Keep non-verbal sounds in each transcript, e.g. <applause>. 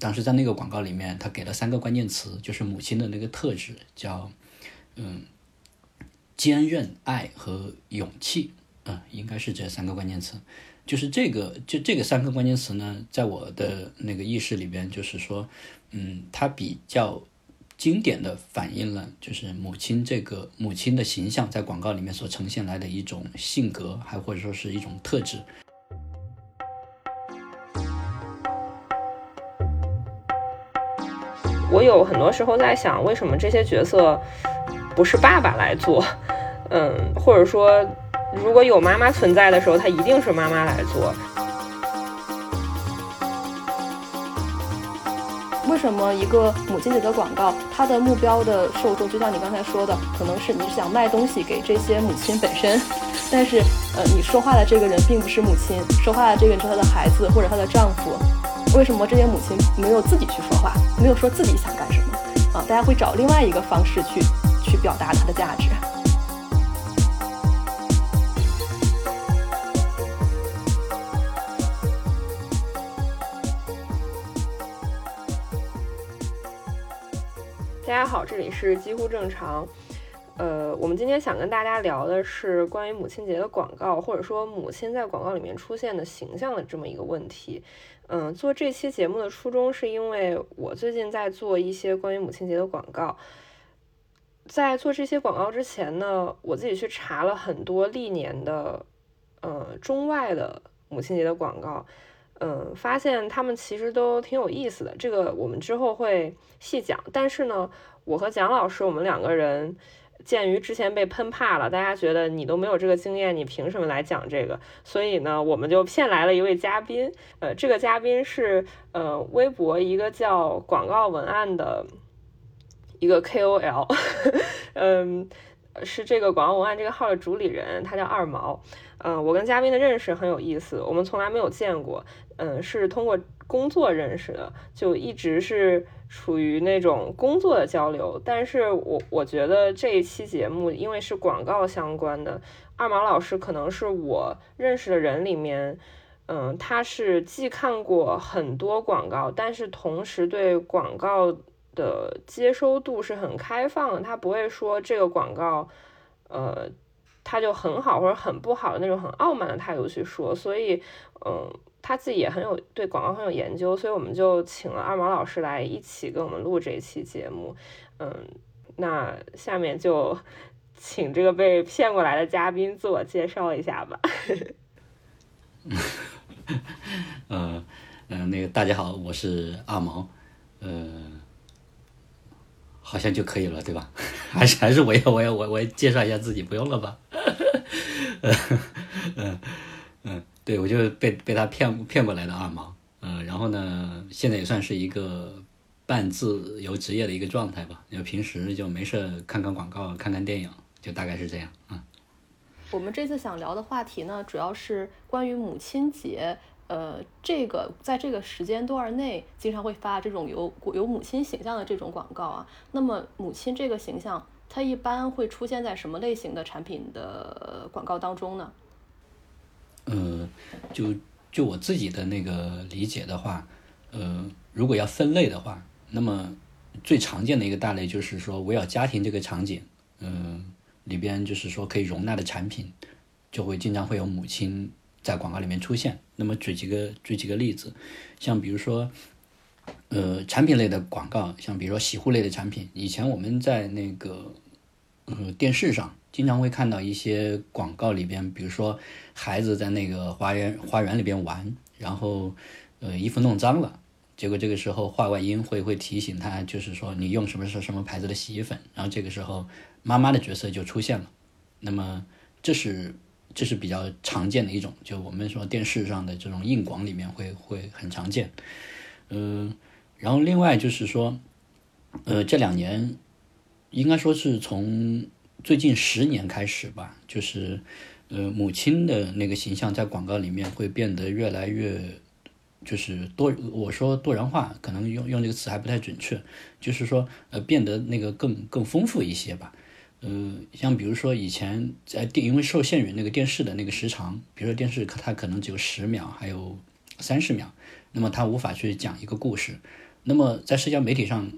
当时在那个广告里面，他给了三个关键词，就是母亲的那个特质，叫嗯坚韧、爱和勇气，嗯，应该是这三个关键词。就是这个，就这个三个关键词呢，在我的那个意识里边，就是说，嗯，它比较经典的反映了，就是母亲这个母亲的形象在广告里面所呈现来的一种性格，还或者说是一种特质。我有很多时候在想，为什么这些角色不是爸爸来做？嗯，或者说。如果有妈妈存在的时候，它一定是妈妈来做。为什么一个母亲节的广告，它的目标的受众，就像你刚才说的，可能是你想卖东西给这些母亲本身，但是，呃，你说话的这个人并不是母亲，说话的这个人是她的孩子或者她的丈夫。为什么这些母亲没有自己去说话，没有说自己想干什么？啊，大家会找另外一个方式去去表达它的价值。大家好，这里是几乎正常。呃，我们今天想跟大家聊的是关于母亲节的广告，或者说母亲在广告里面出现的形象的这么一个问题。嗯，做这期节目的初衷是因为我最近在做一些关于母亲节的广告。在做这些广告之前呢，我自己去查了很多历年的呃中外的母亲节的广告。嗯，发现他们其实都挺有意思的，这个我们之后会细讲。但是呢，我和蒋老师，我们两个人鉴于之前被喷怕了，大家觉得你都没有这个经验，你凭什么来讲这个？所以呢，我们就骗来了一位嘉宾。呃，这个嘉宾是呃微博一个叫广告文案的一个 KOL，<laughs> 嗯，是这个广告文案这个号的主理人，他叫二毛。嗯，我跟嘉宾的认识很有意思，我们从来没有见过，嗯，是通过工作认识的，就一直是处于那种工作的交流。但是我我觉得这一期节目，因为是广告相关的，二毛老师可能是我认识的人里面，嗯，他是既看过很多广告，但是同时对广告的接收度是很开放的，他不会说这个广告，呃。他就很好或者很不好的那种很傲慢的态度去说，所以，嗯，他自己也很有对广告很有研究，所以我们就请了二毛老师来一起跟我们录这一期节目，嗯，那下面就 <laughs> 请这个被骗过来的嘉宾自我介绍一下吧。嗯 <laughs> 嗯，那个大家好，我是二毛，呃。好像就可以了，对吧？<laughs> 还是还是我要我要我我介绍一下自己，不用了吧？<laughs> 呃嗯嗯对，我就被被他骗骗过来的二毛，呃，然后呢，现在也算是一个半自由职业的一个状态吧，因为平时就没事看看广告，看看电影，就大概是这样啊。我们这次想聊的话题呢，主要是关于母亲节。呃，这个在这个时间段内，经常会发这种有有母亲形象的这种广告啊。那么，母亲这个形象，它一般会出现在什么类型的产品的广告当中呢？嗯，就就我自己的那个理解的话，呃，如果要分类的话，那么最常见的一个大类就是说，围绕家庭这个场景，嗯，里边就是说可以容纳的产品，就会经常会有母亲。在广告里面出现，那么举几个举几个例子，像比如说，呃，产品类的广告，像比如说洗护类的产品，以前我们在那个呃电视上经常会看到一些广告里边，比如说孩子在那个花园花园里边玩，然后呃衣服弄脏了，结果这个时候话外音会会提醒他，就是说你用什么什么牌子的洗衣粉，然后这个时候妈妈的角色就出现了，那么这是。这是比较常见的一种，就我们说电视上的这种硬广里面会会很常见，嗯，然后另外就是说，呃，这两年应该说是从最近十年开始吧，就是呃母亲的那个形象在广告里面会变得越来越就是多，我说多元化，可能用用这个词还不太准确，就是说呃变得那个更更丰富一些吧。呃，像比如说以前在电，因为受限于那个电视的那个时长，比如说电视它可能只有十秒，还有三十秒，那么它无法去讲一个故事，那么在社交媒体上，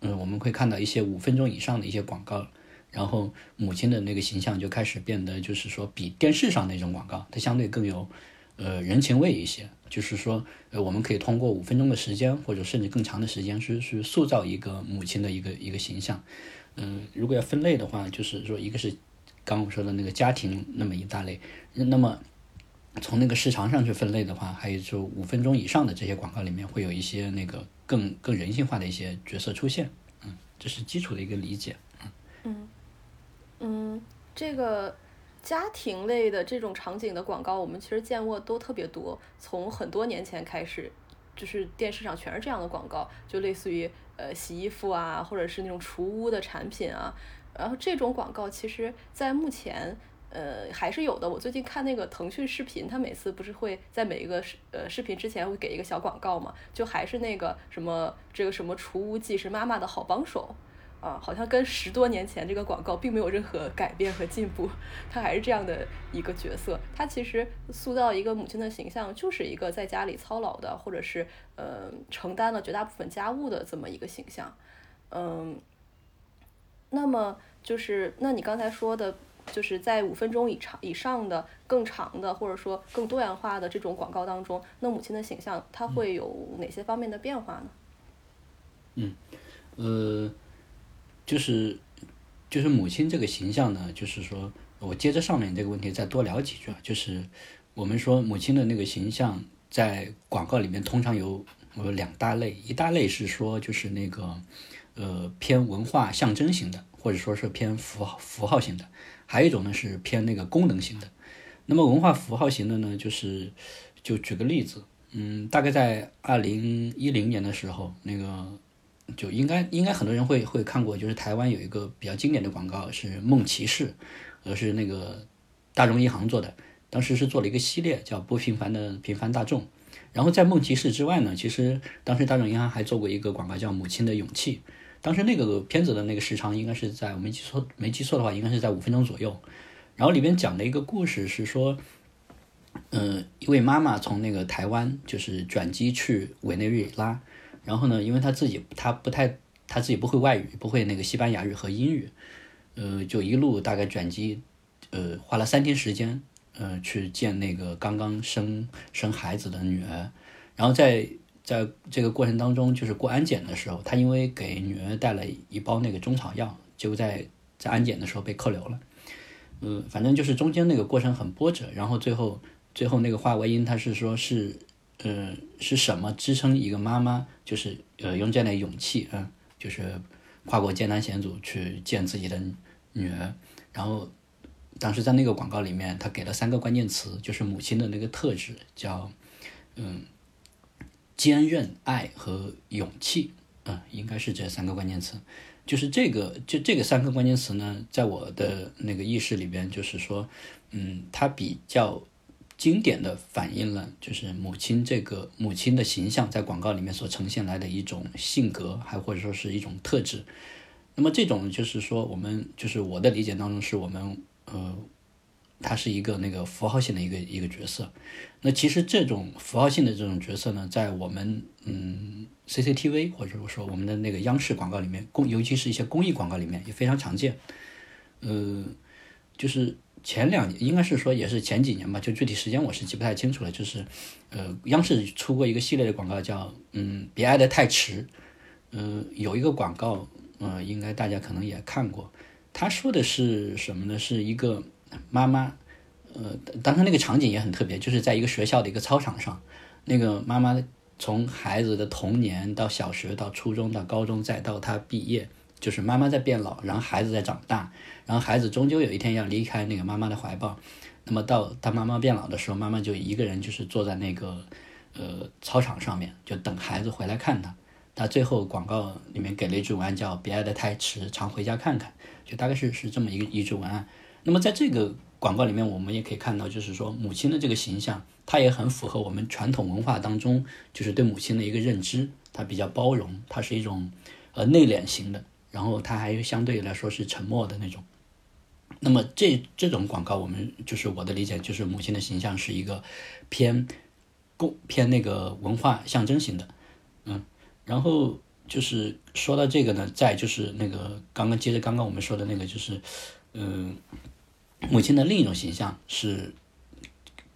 嗯，我们会看到一些五分钟以上的一些广告，然后母亲的那个形象就开始变得，就是说比电视上那种广告，它相对更有呃人情味一些。就是说，呃，我们可以通过五分钟的时间，或者甚至更长的时间，是是塑造一个母亲的一个一个形象。嗯，如果要分类的话，就是说，一个是刚我说的那个家庭那么一大类，那么从那个时长上去分类的话，还有就五分钟以上的这些广告里面，会有一些那个更更人性化的一些角色出现。嗯，这是基础的一个理解。嗯嗯嗯，这个。家庭类的这种场景的广告，我们其实见过都特别多。从很多年前开始，就是电视上全是这样的广告，就类似于呃洗衣服啊，或者是那种除污的产品啊。然后这种广告其实，在目前呃还是有的。我最近看那个腾讯视频，它每次不是会在每一个视呃视频之前会给一个小广告嘛？就还是那个什么这个什么除污剂是妈妈的好帮手。啊，好像跟十多年前这个广告并没有任何改变和进步，它还是这样的一个角色。它其实塑造一个母亲的形象，就是一个在家里操劳的，或者是呃承担了绝大部分家务的这么一个形象。嗯，那么就是那你刚才说的，就是在五分钟以长以上的更长的，或者说更多元化的这种广告当中，那母亲的形象它会有哪些方面的变化呢？嗯，呃。就是，就是母亲这个形象呢，就是说我接着上面这个问题再多聊几句啊。就是我们说母亲的那个形象在广告里面通常有有两大类，一大类是说就是那个呃偏文化象征型的，或者说是偏符号符号型的，还有一种呢是偏那个功能型的。那么文化符号型的呢，就是就举个例子，嗯，大概在二零一零年的时候，那个。就应该应该很多人会会看过，就是台湾有一个比较经典的广告是梦骑士，呃是那个大众银行做的，当时是做了一个系列叫不平凡的平凡大众。然后在梦骑士之外呢，其实当时大众银行还做过一个广告叫母亲的勇气，当时那个片子的那个时长应该是在我没记错没记错的话，应该是在五分钟左右。然后里边讲的一个故事是说，嗯，一位妈妈从那个台湾就是转机去委内瑞拉。然后呢，因为她自己她不太她自己不会外语，不会那个西班牙语和英语，呃，就一路大概转机，呃，花了三天时间，呃，去见那个刚刚生生孩子的女儿。然后在在这个过程当中，就是过安检的时候，他因为给女儿带了一包那个中草药，结果在在安检的时候被扣留了。嗯，反正就是中间那个过程很波折。然后最后最后那个话外音他是说是。呃，是什么支撑一个妈妈，就是呃用这样的勇气，嗯，就是跨过艰难险阻去见自己的女儿。然后当时在那个广告里面，他给了三个关键词，就是母亲的那个特质，叫嗯坚韧、爱和勇气，嗯，应该是这三个关键词。就是这个，就这个三个关键词呢，在我的那个意识里边，就是说，嗯，它比较。经典的反映了就是母亲这个母亲的形象在广告里面所呈现来的一种性格，还或者说是一种特质。那么这种就是说，我们就是我的理解当中，是我们呃，他是一个那个符号性的一个一个角色。那其实这种符号性的这种角色呢，在我们嗯 CCTV 或者说我们的那个央视广告里面，公尤其是一些公益广告里面也非常常见。呃，就是。前两年应该是说也是前几年吧，就具体时间我是记不太清楚了。就是，呃，央视出过一个系列的广告，叫“嗯，别爱得太迟”。嗯，有一个广告，呃，应该大家可能也看过。他说的是什么呢？是一个妈妈，呃，当时那个场景也很特别，就是在一个学校的一个操场上，那个妈妈从孩子的童年到小学到初中到高中再到他毕业。就是妈妈在变老，然后孩子在长大，然后孩子终究有一天要离开那个妈妈的怀抱。那么到他妈妈变老的时候，妈妈就一个人就是坐在那个呃操场上面，就等孩子回来看他。他最后广告里面给了一句文案叫“别爱得太迟，常回家看看”，就大概是是这么一个一句文案。那么在这个广告里面，我们也可以看到，就是说母亲的这个形象，它也很符合我们传统文化当中就是对母亲的一个认知，它比较包容，它是一种呃内敛型的。然后它还相对来说是沉默的那种，那么这这种广告，我们就是我的理解，就是母亲的形象是一个偏公偏那个文化象征型的，嗯，然后就是说到这个呢，再就是那个刚刚接着刚刚我们说的那个，就是嗯，母亲的另一种形象是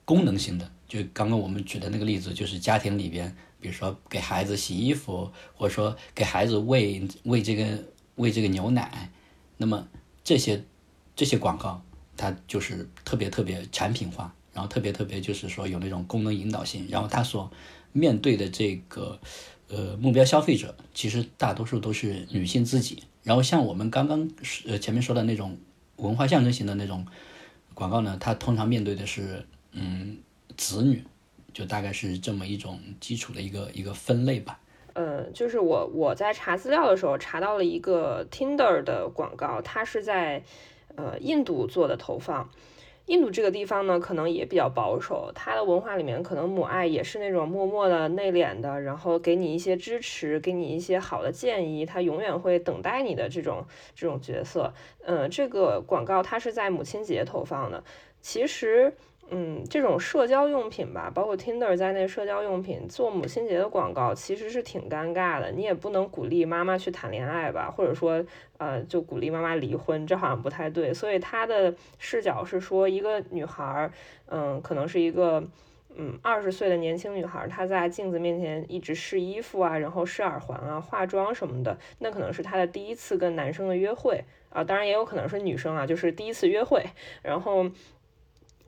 功能性的，就刚刚我们举的那个例子，就是家庭里边，比如说给孩子洗衣服，或者说给孩子喂喂这个喂这个牛奶，那么这些这些广告，它就是特别特别产品化，然后特别特别就是说有那种功能引导性，然后它所面对的这个呃目标消费者，其实大多数都是女性自己。然后像我们刚刚呃前面说的那种文化象征型的那种广告呢，它通常面对的是嗯子女，就大概是这么一种基础的一个一个分类吧。呃，就是我我在查资料的时候查到了一个 Tinder 的广告，它是在呃印度做的投放。印度这个地方呢，可能也比较保守，它的文化里面可能母爱也是那种默默的、内敛的，然后给你一些支持，给你一些好的建议，他永远会等待你的这种这种角色。嗯，这个广告它是在母亲节投放的，其实。嗯，这种社交用品吧，包括 Tinder 在内，社交用品做母亲节的广告其实是挺尴尬的。你也不能鼓励妈妈去谈恋爱吧，或者说，呃，就鼓励妈妈离婚，这好像不太对。所以他的视角是说，一个女孩，嗯，可能是一个，嗯，二十岁的年轻女孩，她在镜子面前一直试衣服啊，然后试耳环啊，化妆什么的，那可能是她的第一次跟男生的约会啊，当然也有可能是女生啊，就是第一次约会，<laughs> 然后。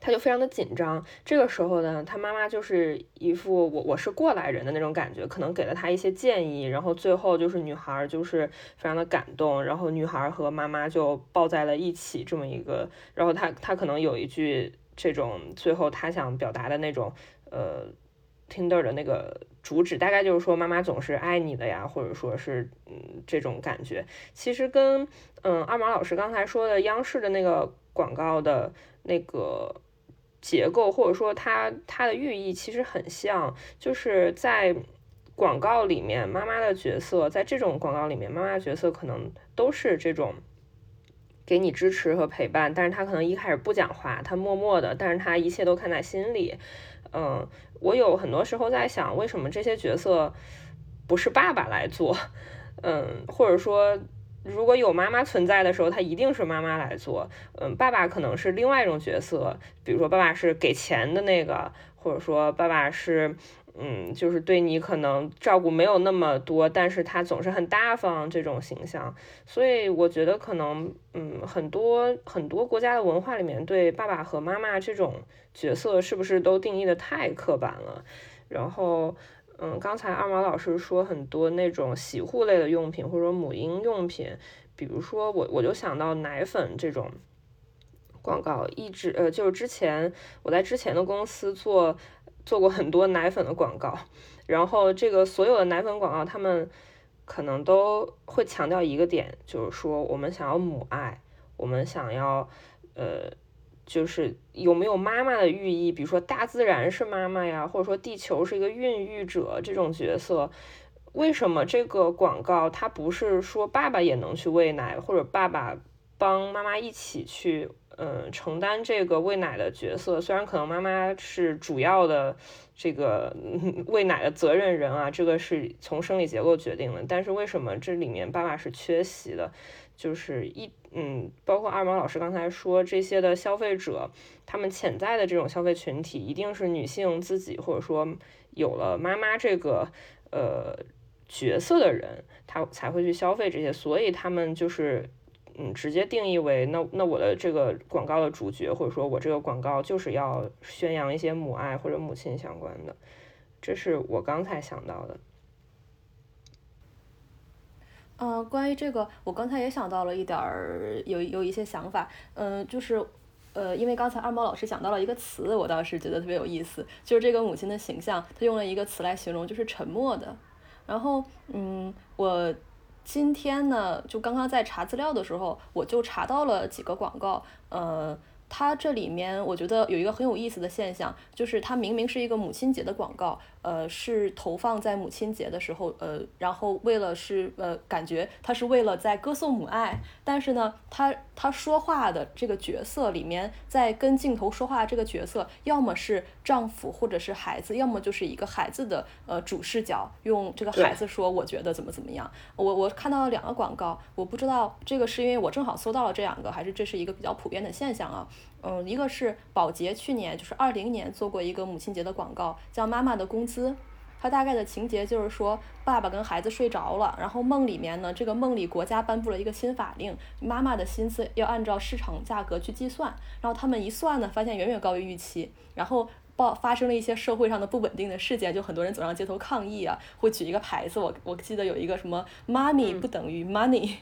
他就非常的紧张，这个时候呢，他妈妈就是一副我我是过来人的那种感觉，可能给了他一些建议，然后最后就是女孩就是非常的感动，然后女孩和妈妈就抱在了一起，这么一个，然后他他可能有一句这种最后他想表达的那种呃，Tinder 的那个主旨，大概就是说妈妈总是爱你的呀，或者说是嗯这种感觉，其实跟嗯二毛老师刚才说的央视的那个广告的那个。结构或者说它它的寓意其实很像，就是在广告里面妈妈的角色，在这种广告里面妈妈角色可能都是这种给你支持和陪伴，但是他可能一开始不讲话，他默默的，但是他一切都看在心里。嗯，我有很多时候在想，为什么这些角色不是爸爸来做？<laughs> 嗯，或者说。如果有妈妈存在的时候，他一定是妈妈来做。嗯，爸爸可能是另外一种角色，比如说爸爸是给钱的那个，或者说爸爸是，嗯，就是对你可能照顾没有那么多，但是他总是很大方这种形象。所以我觉得可能，嗯，很多很多国家的文化里面对爸爸和妈妈这种角色是不是都定义的太刻板了？然后。嗯，刚才二毛老师说很多那种洗护类的用品，或者母婴用品，比如说我我就想到奶粉这种广告，一直呃就是之前我在之前的公司做做过很多奶粉的广告，然后这个所有的奶粉广告，他们可能都会强调一个点，就是说我们想要母爱，我们想要呃。就是有没有妈妈的寓意，比如说大自然是妈妈呀，或者说地球是一个孕育者这种角色，为什么这个广告它不是说爸爸也能去喂奶，或者爸爸帮妈妈一起去，嗯，承担这个喂奶的角色？虽然可能妈妈是主要的这个 <laughs> 喂奶的责任人啊，这个是从生理结构决定的，但是为什么这里面爸爸是缺席的？就是一。嗯，包括二毛老师刚才说这些的消费者，他们潜在的这种消费群体一定是女性自己，或者说有了妈妈这个呃角色的人，他才会去消费这些，所以他们就是嗯直接定义为那那我的这个广告的主角，或者说我这个广告就是要宣扬一些母爱或者母亲相关的，这是我刚才想到的。嗯，关于这个，我刚才也想到了一点儿，有有一些想法。嗯，就是，呃，因为刚才二毛老师讲到了一个词，我倒是觉得特别有意思，就是这个母亲的形象，他用了一个词来形容，就是沉默的。然后，嗯，我今天呢，就刚刚在查资料的时候，我就查到了几个广告，呃，它这里面我觉得有一个很有意思的现象，就是它明明是一个母亲节的广告，呃，是投放在母亲节的时候，呃，然后为了是呃，感觉它是为了在歌颂母爱，但是呢，他他说话的这个角色里面，在跟镜头说话这个角色，要么是丈夫或者是孩子，要么就是一个孩子的呃主视角，用这个孩子说我觉得怎么怎么样。我我看到了两个广告，我不知道这个是因为我正好搜到了这两个，还是这是一个比较普遍的现象啊。嗯，一个是宝洁去年就是二零年做过一个母亲节的广告，叫《妈妈的工资》。它大概的情节就是说，爸爸跟孩子睡着了，然后梦里面呢，这个梦里国家颁布了一个新法令，妈妈的薪资要按照市场价格去计算。然后他们一算呢，发现远远高于预期。然后爆发生了一些社会上的不稳定的事件，就很多人走上街头抗议啊，会举一个牌子。我我记得有一个什么 “money 不等于 money”。呃，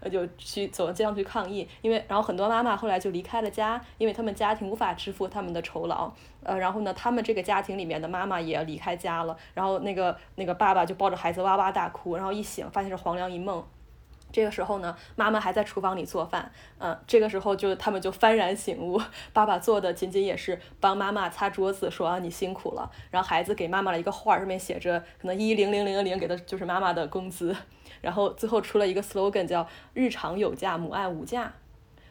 呃就去走到街上去抗议，因为然后很多妈妈后来就离开了家，因为他们家庭无法支付他们的酬劳。呃，然后呢，他们这个家庭里面的妈妈也离开家了，然后那个那个爸爸就抱着孩子哇哇大哭，然后一醒发现是黄粱一梦。这个时候呢，妈妈还在厨房里做饭，嗯，这个时候就他们就幡然醒悟，爸爸做的仅仅也是帮妈妈擦桌子，说啊你辛苦了。然后孩子给妈妈了一个画，上面写着可能一零零零零给的就是妈妈的工资。然后最后出了一个 slogan，叫“日常有价，母爱无价”，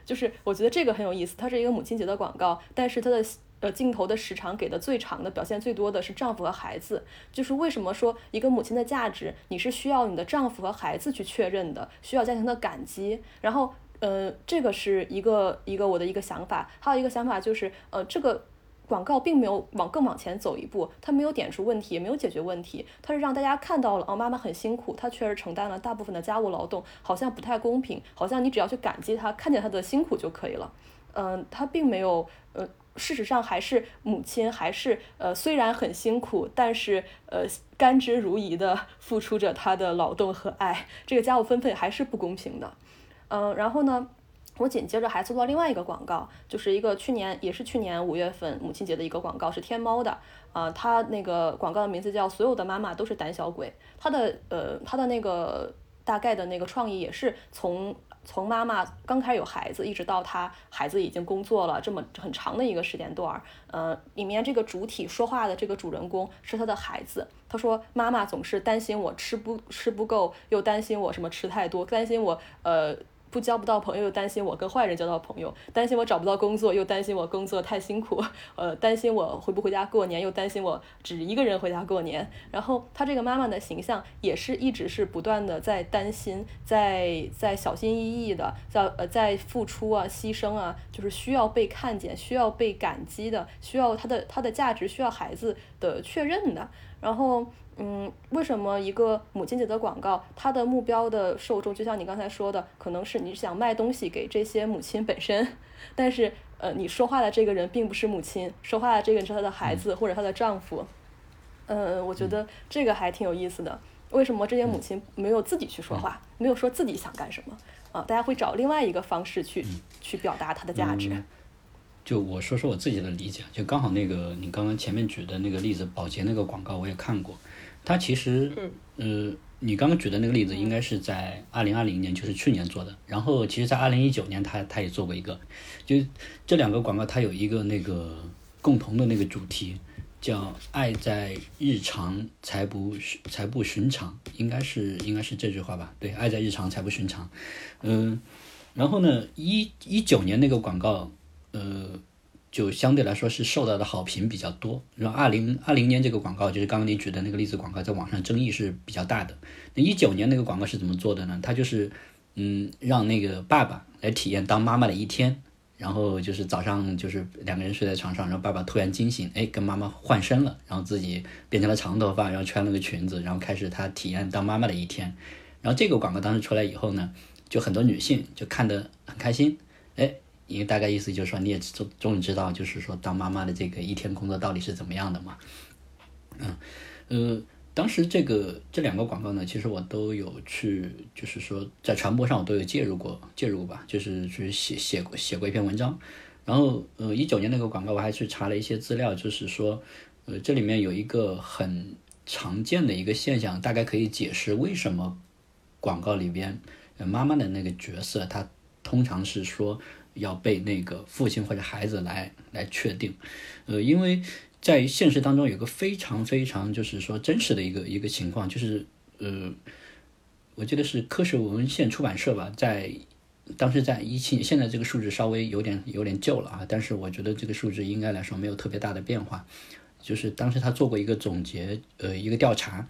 就是我觉得这个很有意思。它是一个母亲节的广告，但是它的呃镜头的时长给的最长的，表现最多的是丈夫和孩子。就是为什么说一个母亲的价值，你是需要你的丈夫和孩子去确认的，需要家庭的感激。然后呃，这个是一个一个我的一个想法。还有一个想法就是呃这个。广告并没有往更往前走一步，它没有点出问题，也没有解决问题，它是让大家看到了哦，妈妈很辛苦，她确实承担了大部分的家务劳动，好像不太公平，好像你只要去感激她，看见她的辛苦就可以了。嗯，她并没有，呃，事实上还是母亲，还是呃，虽然很辛苦，但是呃，甘之如饴的付出着她的劳动和爱，这个家务分配还是不公平的。嗯，然后呢？我紧接着还做了另外一个广告，就是一个去年也是去年五月份母亲节的一个广告，是天猫的。啊，它那个广告的名字叫“所有的妈妈都是胆小鬼”。它的呃，它的那个大概的那个创意也是从从妈妈刚开始有孩子，一直到她孩子已经工作了这么很长的一个时间段儿。呃，里面这个主体说话的这个主人公是他的孩子，他说妈妈总是担心我吃不吃不够，又担心我什么吃太多，担心我呃。不交不到朋友，又担心我跟坏人交到朋友，担心我找不到工作，又担心我工作太辛苦，呃，担心我回不回家过年，又担心我只一个人回家过年。然后他这个妈妈的形象也是一直是不断的在担心，在在小心翼翼的，在呃在付出啊，牺牲啊，就是需要被看见，需要被感激的，需要他的他的价值需要孩子的确认的。然后。嗯，为什么一个母亲节的广告，它的目标的受众，就像你刚才说的，可能是你想卖东西给这些母亲本身，但是呃，你说话的这个人并不是母亲，说话的这个人是她的孩子或者她的丈夫。嗯，我觉得这个还挺有意思的。为什么这些母亲没有自己去说话，没有说自己想干什么啊？大家会找另外一个方式去去表达它的价值。就我说说我自己的理解，就刚好那个你刚刚前面举的那个例子，保洁那个广告我也看过。它其实，呃，你刚刚举的那个例子应该是在二零二零年，就是去年做的。然后，其实，在二零一九年，他他也做过一个，就这两个广告，它有一个那个共同的那个主题，叫“爱在日常才不才不寻常”，应该是应该是这句话吧？对，“爱在日常才不寻常”。嗯，然后呢，一一九年那个广告，呃。就相对来说是受到的好评比较多。然后二零二零年这个广告，就是刚刚你举的那个例子广告，在网上争议是比较大的。那一九年那个广告是怎么做的呢？他就是，嗯，让那个爸爸来体验当妈妈的一天。然后就是早上就是两个人睡在床上，然后爸爸突然惊醒，哎，跟妈妈换身了，然后自己变成了长头发，然后穿了个裙子，然后开始他体验当妈妈的一天。然后这个广告当时出来以后呢，就很多女性就看得很开心，哎。因为大概意思就是说，你也终终于知道，就是说当妈妈的这个一天工作到底是怎么样的嘛？嗯，呃，当时这个这两个广告呢，其实我都有去，就是说在传播上我都有介入过，介入过吧，就是去写写过写过一篇文章。然后，呃，一九年那个广告我还去查了一些资料，就是说，呃，这里面有一个很常见的一个现象，大概可以解释为什么广告里边妈妈的那个角色，她通常是说。要被那个父亲或者孩子来来确定，呃，因为在现实当中有个非常非常就是说真实的一个一个情况，就是呃，我记得是科学文献出版社吧，在当时在一七年，现在这个数字稍微有点有点旧了啊，但是我觉得这个数字应该来说没有特别大的变化，就是当时他做过一个总结，呃，一个调查，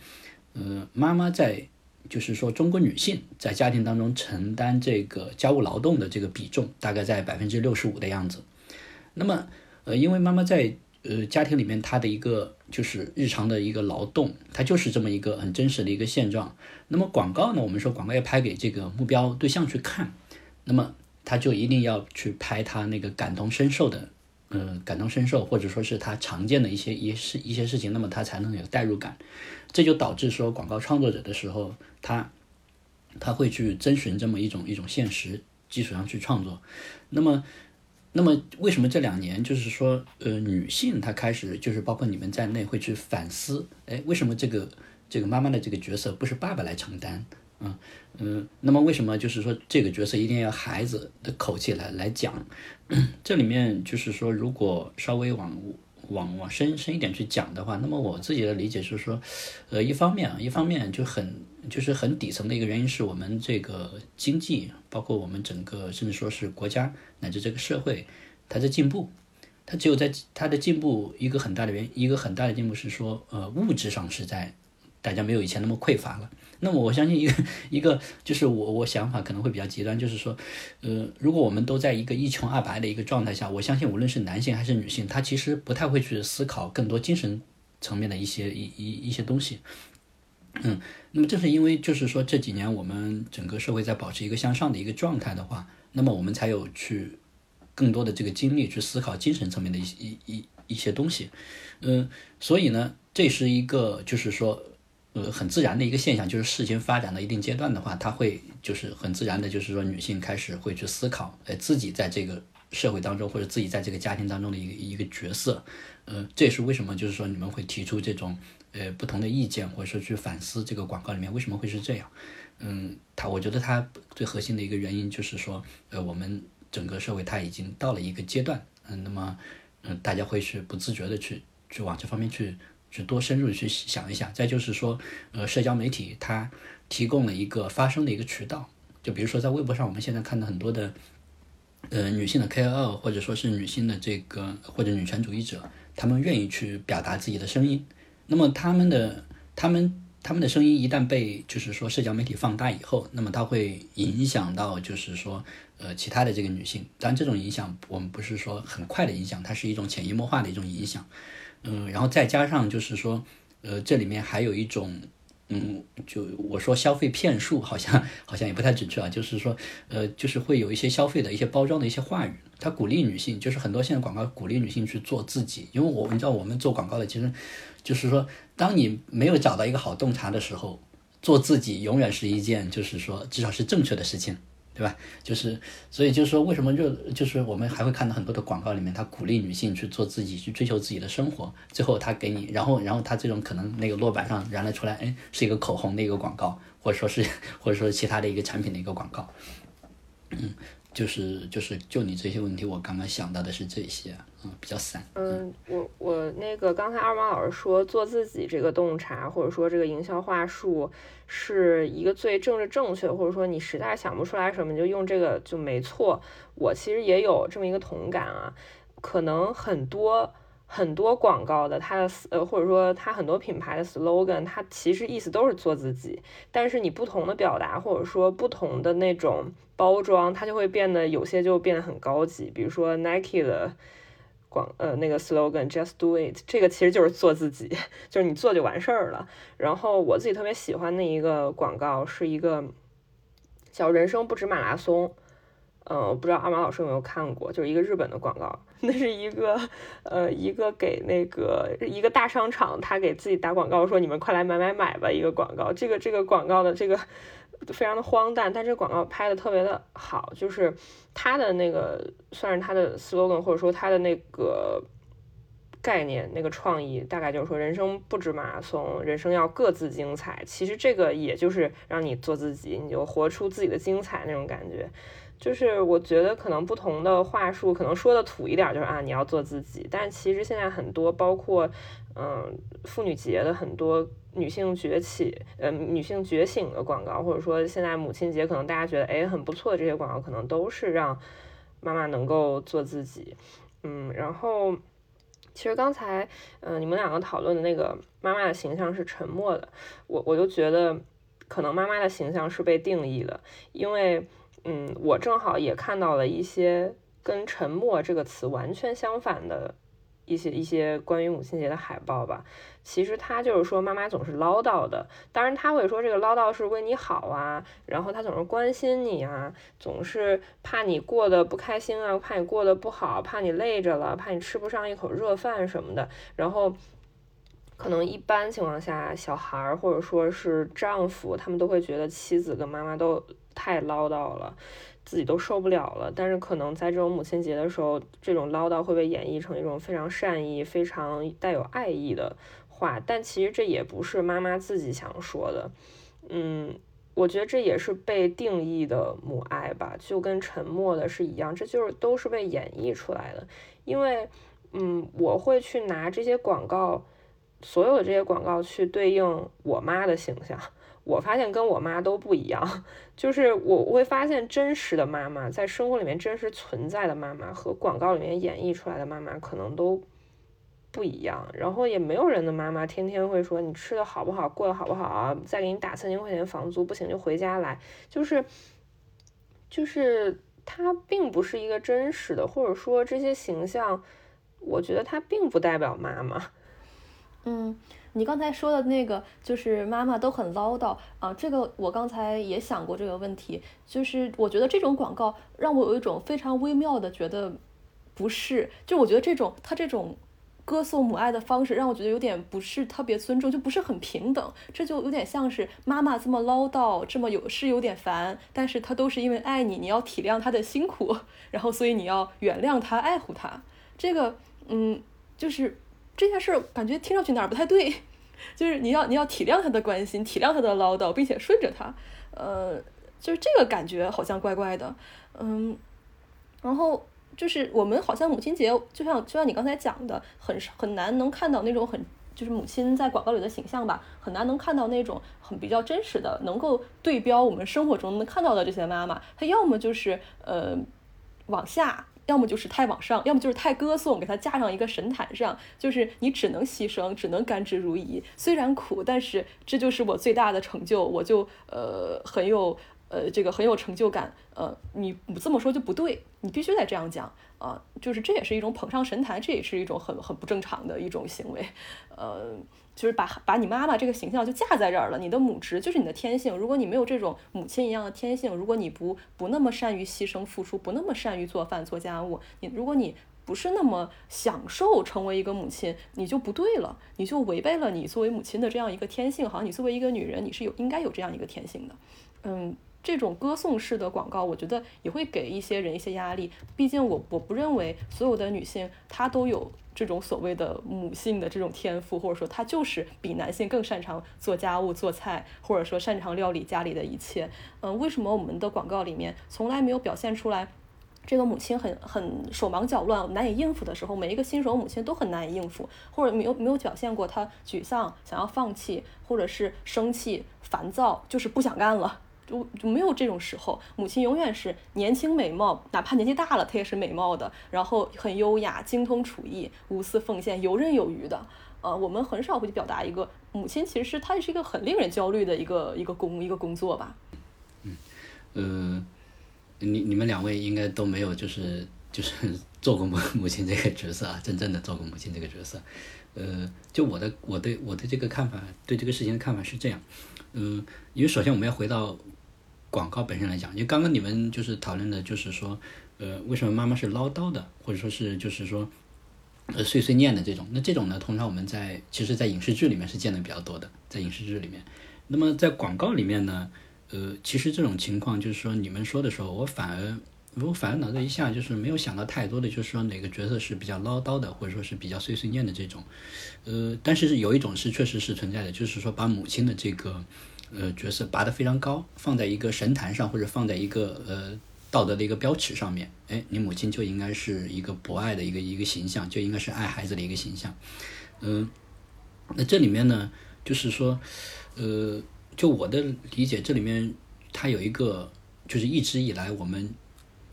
呃，妈妈在。就是说，中国女性在家庭当中承担这个家务劳动的这个比重，大概在百分之六十五的样子。那么，呃，因为妈妈在呃家庭里面，她的一个就是日常的一个劳动，它就是这么一个很真实的一个现状。那么广告呢，我们说广告要拍给这个目标对象去看，那么他就一定要去拍他那个感同身受的，呃，感同身受，或者说是他常见的一些一事一些事情，那么他才能有代入感。这就导致说，广告创作者的时候，他他会去遵循这么一种一种现实基础上去创作。那么，那么为什么这两年就是说，呃，女性她开始就是包括你们在内会去反思，哎，为什么这个这个妈妈的这个角色不是爸爸来承担？嗯嗯，那么为什么就是说这个角色一定要孩子的口气来来讲？<clears throat> 这里面就是说，如果稍微往。往往深深一点去讲的话，那么我自己的理解是说，呃，一方面啊，一方面就很就是很底层的一个原因是我们这个经济，包括我们整个甚至说是国家乃至这个社会，它在进步，它只有在它的进步一个很大的原，一个很大的进步是说，呃，物质上是在大家没有以前那么匮乏了。那么我相信一个 <laughs> 一个就是我我想法可能会比较极端，就是说，呃，如果我们都在一个一穷二白的一个状态下，我相信无论是男性还是女性，他其实不太会去思考更多精神层面的一些一一一些东西。嗯，那么正是因为就是说这几年我们整个社会在保持一个向上的一个状态的话，那么我们才有去更多的这个精力去思考精神层面的一一一一些东西。嗯，所以呢，这是一个就是说。呃，很自然的一个现象，就是事情发展到一定阶段的话，它会就是很自然的，就是说女性开始会去思考，呃，自己在这个社会当中或者自己在这个家庭当中的一个一个角色，呃，这也是为什么就是说你们会提出这种呃不同的意见，或者说去反思这个广告里面为什么会是这样，嗯，它我觉得它最核心的一个原因就是说，呃，我们整个社会它已经到了一个阶段，嗯，那么嗯，大家会是不自觉的去去往这方面去。去多深入去想一想，再就是说，呃，社交媒体它提供了一个发声的一个渠道，就比如说在微博上，我们现在看到很多的，呃，女性的 KOL 或者说是女性的这个或者女权主义者，他们愿意去表达自己的声音，那么他们的他们他们的声音一旦被就是说社交媒体放大以后，那么它会影响到就是说，呃，其他的这个女性，当然这种影响我们不是说很快的影响，它是一种潜移默化的一种影响。嗯，然后再加上就是说，呃，这里面还有一种，嗯，就我说消费骗术，好像好像也不太准确啊。就是说，呃，就是会有一些消费的一些包装的一些话语，它鼓励女性，就是很多现在广告鼓励女性去做自己。因为我你知道，我们做广告的，其实就是说，当你没有找到一个好洞察的时候，做自己永远是一件就是说至少是正确的事情。对吧？就是，所以就是说，为什么就？就是我们还会看到很多的广告里面，他鼓励女性去做自己，去追求自己的生活。最后他给你，然后，然后他这种可能那个落板上燃了出来，哎，是一个口红的一个广告，或者说是，或者说其他的一个产品的一个广告，嗯。就是就是就你这些问题，我刚刚想到的是这些，嗯，比较散。嗯，我我那个刚才二毛老师说做自己这个洞察，或者说这个营销话术是一个最政治正确，或者说你实在想不出来什么你就用这个就没错。我其实也有这么一个同感啊，可能很多。很多广告的它的呃，或者说它很多品牌的 slogan，它其实意思都是做自己，但是你不同的表达或者说不同的那种包装，它就会变得有些就变得很高级。比如说 Nike 的广呃那个 slogan Just Do It，这个其实就是做自己，<laughs> 就是你做就完事儿了。然后我自己特别喜欢的一个广告是一个叫“人生不止马拉松”。嗯，我不知道阿玛老师有没有看过，就是一个日本的广告，<laughs> 那是一个呃一个给那个一个大商场，他给自己打广告说你们快来买买买吧，一个广告。这个这个广告的这个非常的荒诞，但这个广告拍的特别的好，就是他的那个算是他的 slogan，或者说他的那个概念，那个创意大概就是说，人生不止马拉松，人生要各自精彩。其实这个也就是让你做自己，你就活出自己的精彩那种感觉。就是我觉得可能不同的话术，可能说的土一点，就是啊你要做自己。但其实现在很多，包括嗯妇女节的很多女性崛起，呃女性觉醒的广告，或者说现在母亲节可能大家觉得哎很不错的这些广告，可能都是让妈妈能够做自己。嗯，然后其实刚才嗯你们两个讨论的那个妈妈的形象是沉默的，我我就觉得可能妈妈的形象是被定义的，因为。嗯，我正好也看到了一些跟“沉默”这个词完全相反的一些一些关于母亲节的海报吧。其实他就是说，妈妈总是唠叨的，当然他会说这个唠叨是为你好啊，然后他总是关心你啊，总是怕你过得不开心啊，怕你过得不好，怕你累着了，怕你吃不上一口热饭什么的。然后可能一般情况下，小孩儿或者说是丈夫，他们都会觉得妻子跟妈妈都。太唠叨了，自己都受不了了。但是可能在这种母亲节的时候，这种唠叨会被演绎成一种非常善意、非常带有爱意的话。但其实这也不是妈妈自己想说的。嗯，我觉得这也是被定义的母爱吧，就跟沉默的是一样，这就是都是被演绎出来的。因为，嗯，我会去拿这些广告，所有的这些广告去对应我妈的形象。我发现跟我妈都不一样，就是我我会发现真实的妈妈在生活里面真实存在的妈妈和广告里面演绎出来的妈妈可能都不一样，然后也没有人的妈妈天天会说你吃的好不好，过得好不好啊，再给你打三千块钱房租，不行就回家来，就是就是它并不是一个真实的，或者说这些形象，我觉得它并不代表妈妈，嗯。你刚才说的那个就是妈妈都很唠叨啊，这个我刚才也想过这个问题，就是我觉得这种广告让我有一种非常微妙的觉得不是，就我觉得这种他这种歌颂母爱的方式让我觉得有点不是特别尊重，就不是很平等，这就有点像是妈妈这么唠叨，这么有是有点烦，但是他都是因为爱你，你要体谅他的辛苦，<laughs> 然后所以你要原谅他，爱护他，这个嗯就是。这件事感觉听上去哪儿不太对，就是你要你要体谅他的关心，体谅他的唠叨，并且顺着他，呃，就是这个感觉好像怪怪的，嗯，然后就是我们好像母亲节，就像就像你刚才讲的，很很难能看到那种很就是母亲在广告里的形象吧，很难能看到那种很比较真实的，能够对标我们生活中能看到的这些妈妈，她要么就是呃往下。要么就是太往上，要么就是太歌颂，给他架上一个神坛上，就是你只能牺牲，只能甘之如饴。虽然苦，但是这就是我最大的成就，我就呃很有呃这个很有成就感。呃，你这么说就不对，你必须得这样讲啊，就是这也是一种捧上神坛，这也是一种很很不正常的一种行为，呃。就是把把你妈妈这个形象就架在这儿了，你的母职就是你的天性。如果你没有这种母亲一样的天性，如果你不不那么善于牺牲付出，不那么善于做饭做家务，你如果你不是那么享受成为一个母亲，你就不对了，你就违背了你作为母亲的这样一个天性。好像你作为一个女人，你是有应该有这样一个天性的。嗯，这种歌颂式的广告，我觉得也会给一些人一些压力。毕竟我我不认为所有的女性她都有。这种所谓的母性的这种天赋，或者说她就是比男性更擅长做家务、做菜，或者说擅长料理家里的一切。嗯，为什么我们的广告里面从来没有表现出来这个母亲很很手忙脚乱、难以应付的时候？每一个新手母亲都很难以应付，或者没有没有表现过她沮丧、想要放弃，或者是生气、烦躁，就是不想干了。就就没有这种时候，母亲永远是年轻美貌，哪怕年纪大了，她也是美貌的，然后很优雅，精通厨艺，无私奉献，游刃有余的。呃，我们很少会去表达一个母亲，其实她也是一个很令人焦虑的一个一个工一个工作吧。嗯，呃，你你们两位应该都没有就是就是 <laughs> 做过母母亲这个角色啊，真正的做过母亲这个角色。呃，就我的我对我的这个看法，对这个事情的看法是这样。嗯，因为首先我们要回到。广告本身来讲，因为刚刚你们就是讨论的，就是说，呃，为什么妈妈是唠叨的，或者说是就是说，呃，碎碎念的这种，那这种呢，通常我们在其实，在影视剧里面是见的比较多的，在影视剧里面。那么在广告里面呢，呃，其实这种情况就是说，你们说的时候，我反而我反而脑子一下就是没有想到太多的，就是说哪个角色是比较唠叨的，或者说是比较碎碎念的这种。呃，但是有一种是确实是存在的，就是说把母亲的这个呃角色拔得非常高，放在一个神坛上，或者放在一个呃道德的一个标尺上面。哎，你母亲就应该是一个博爱的一个一个形象，就应该是爱孩子的一个形象。嗯，那这里面呢，就是说，呃，就我的理解，这里面它有一个，就是一直以来我们。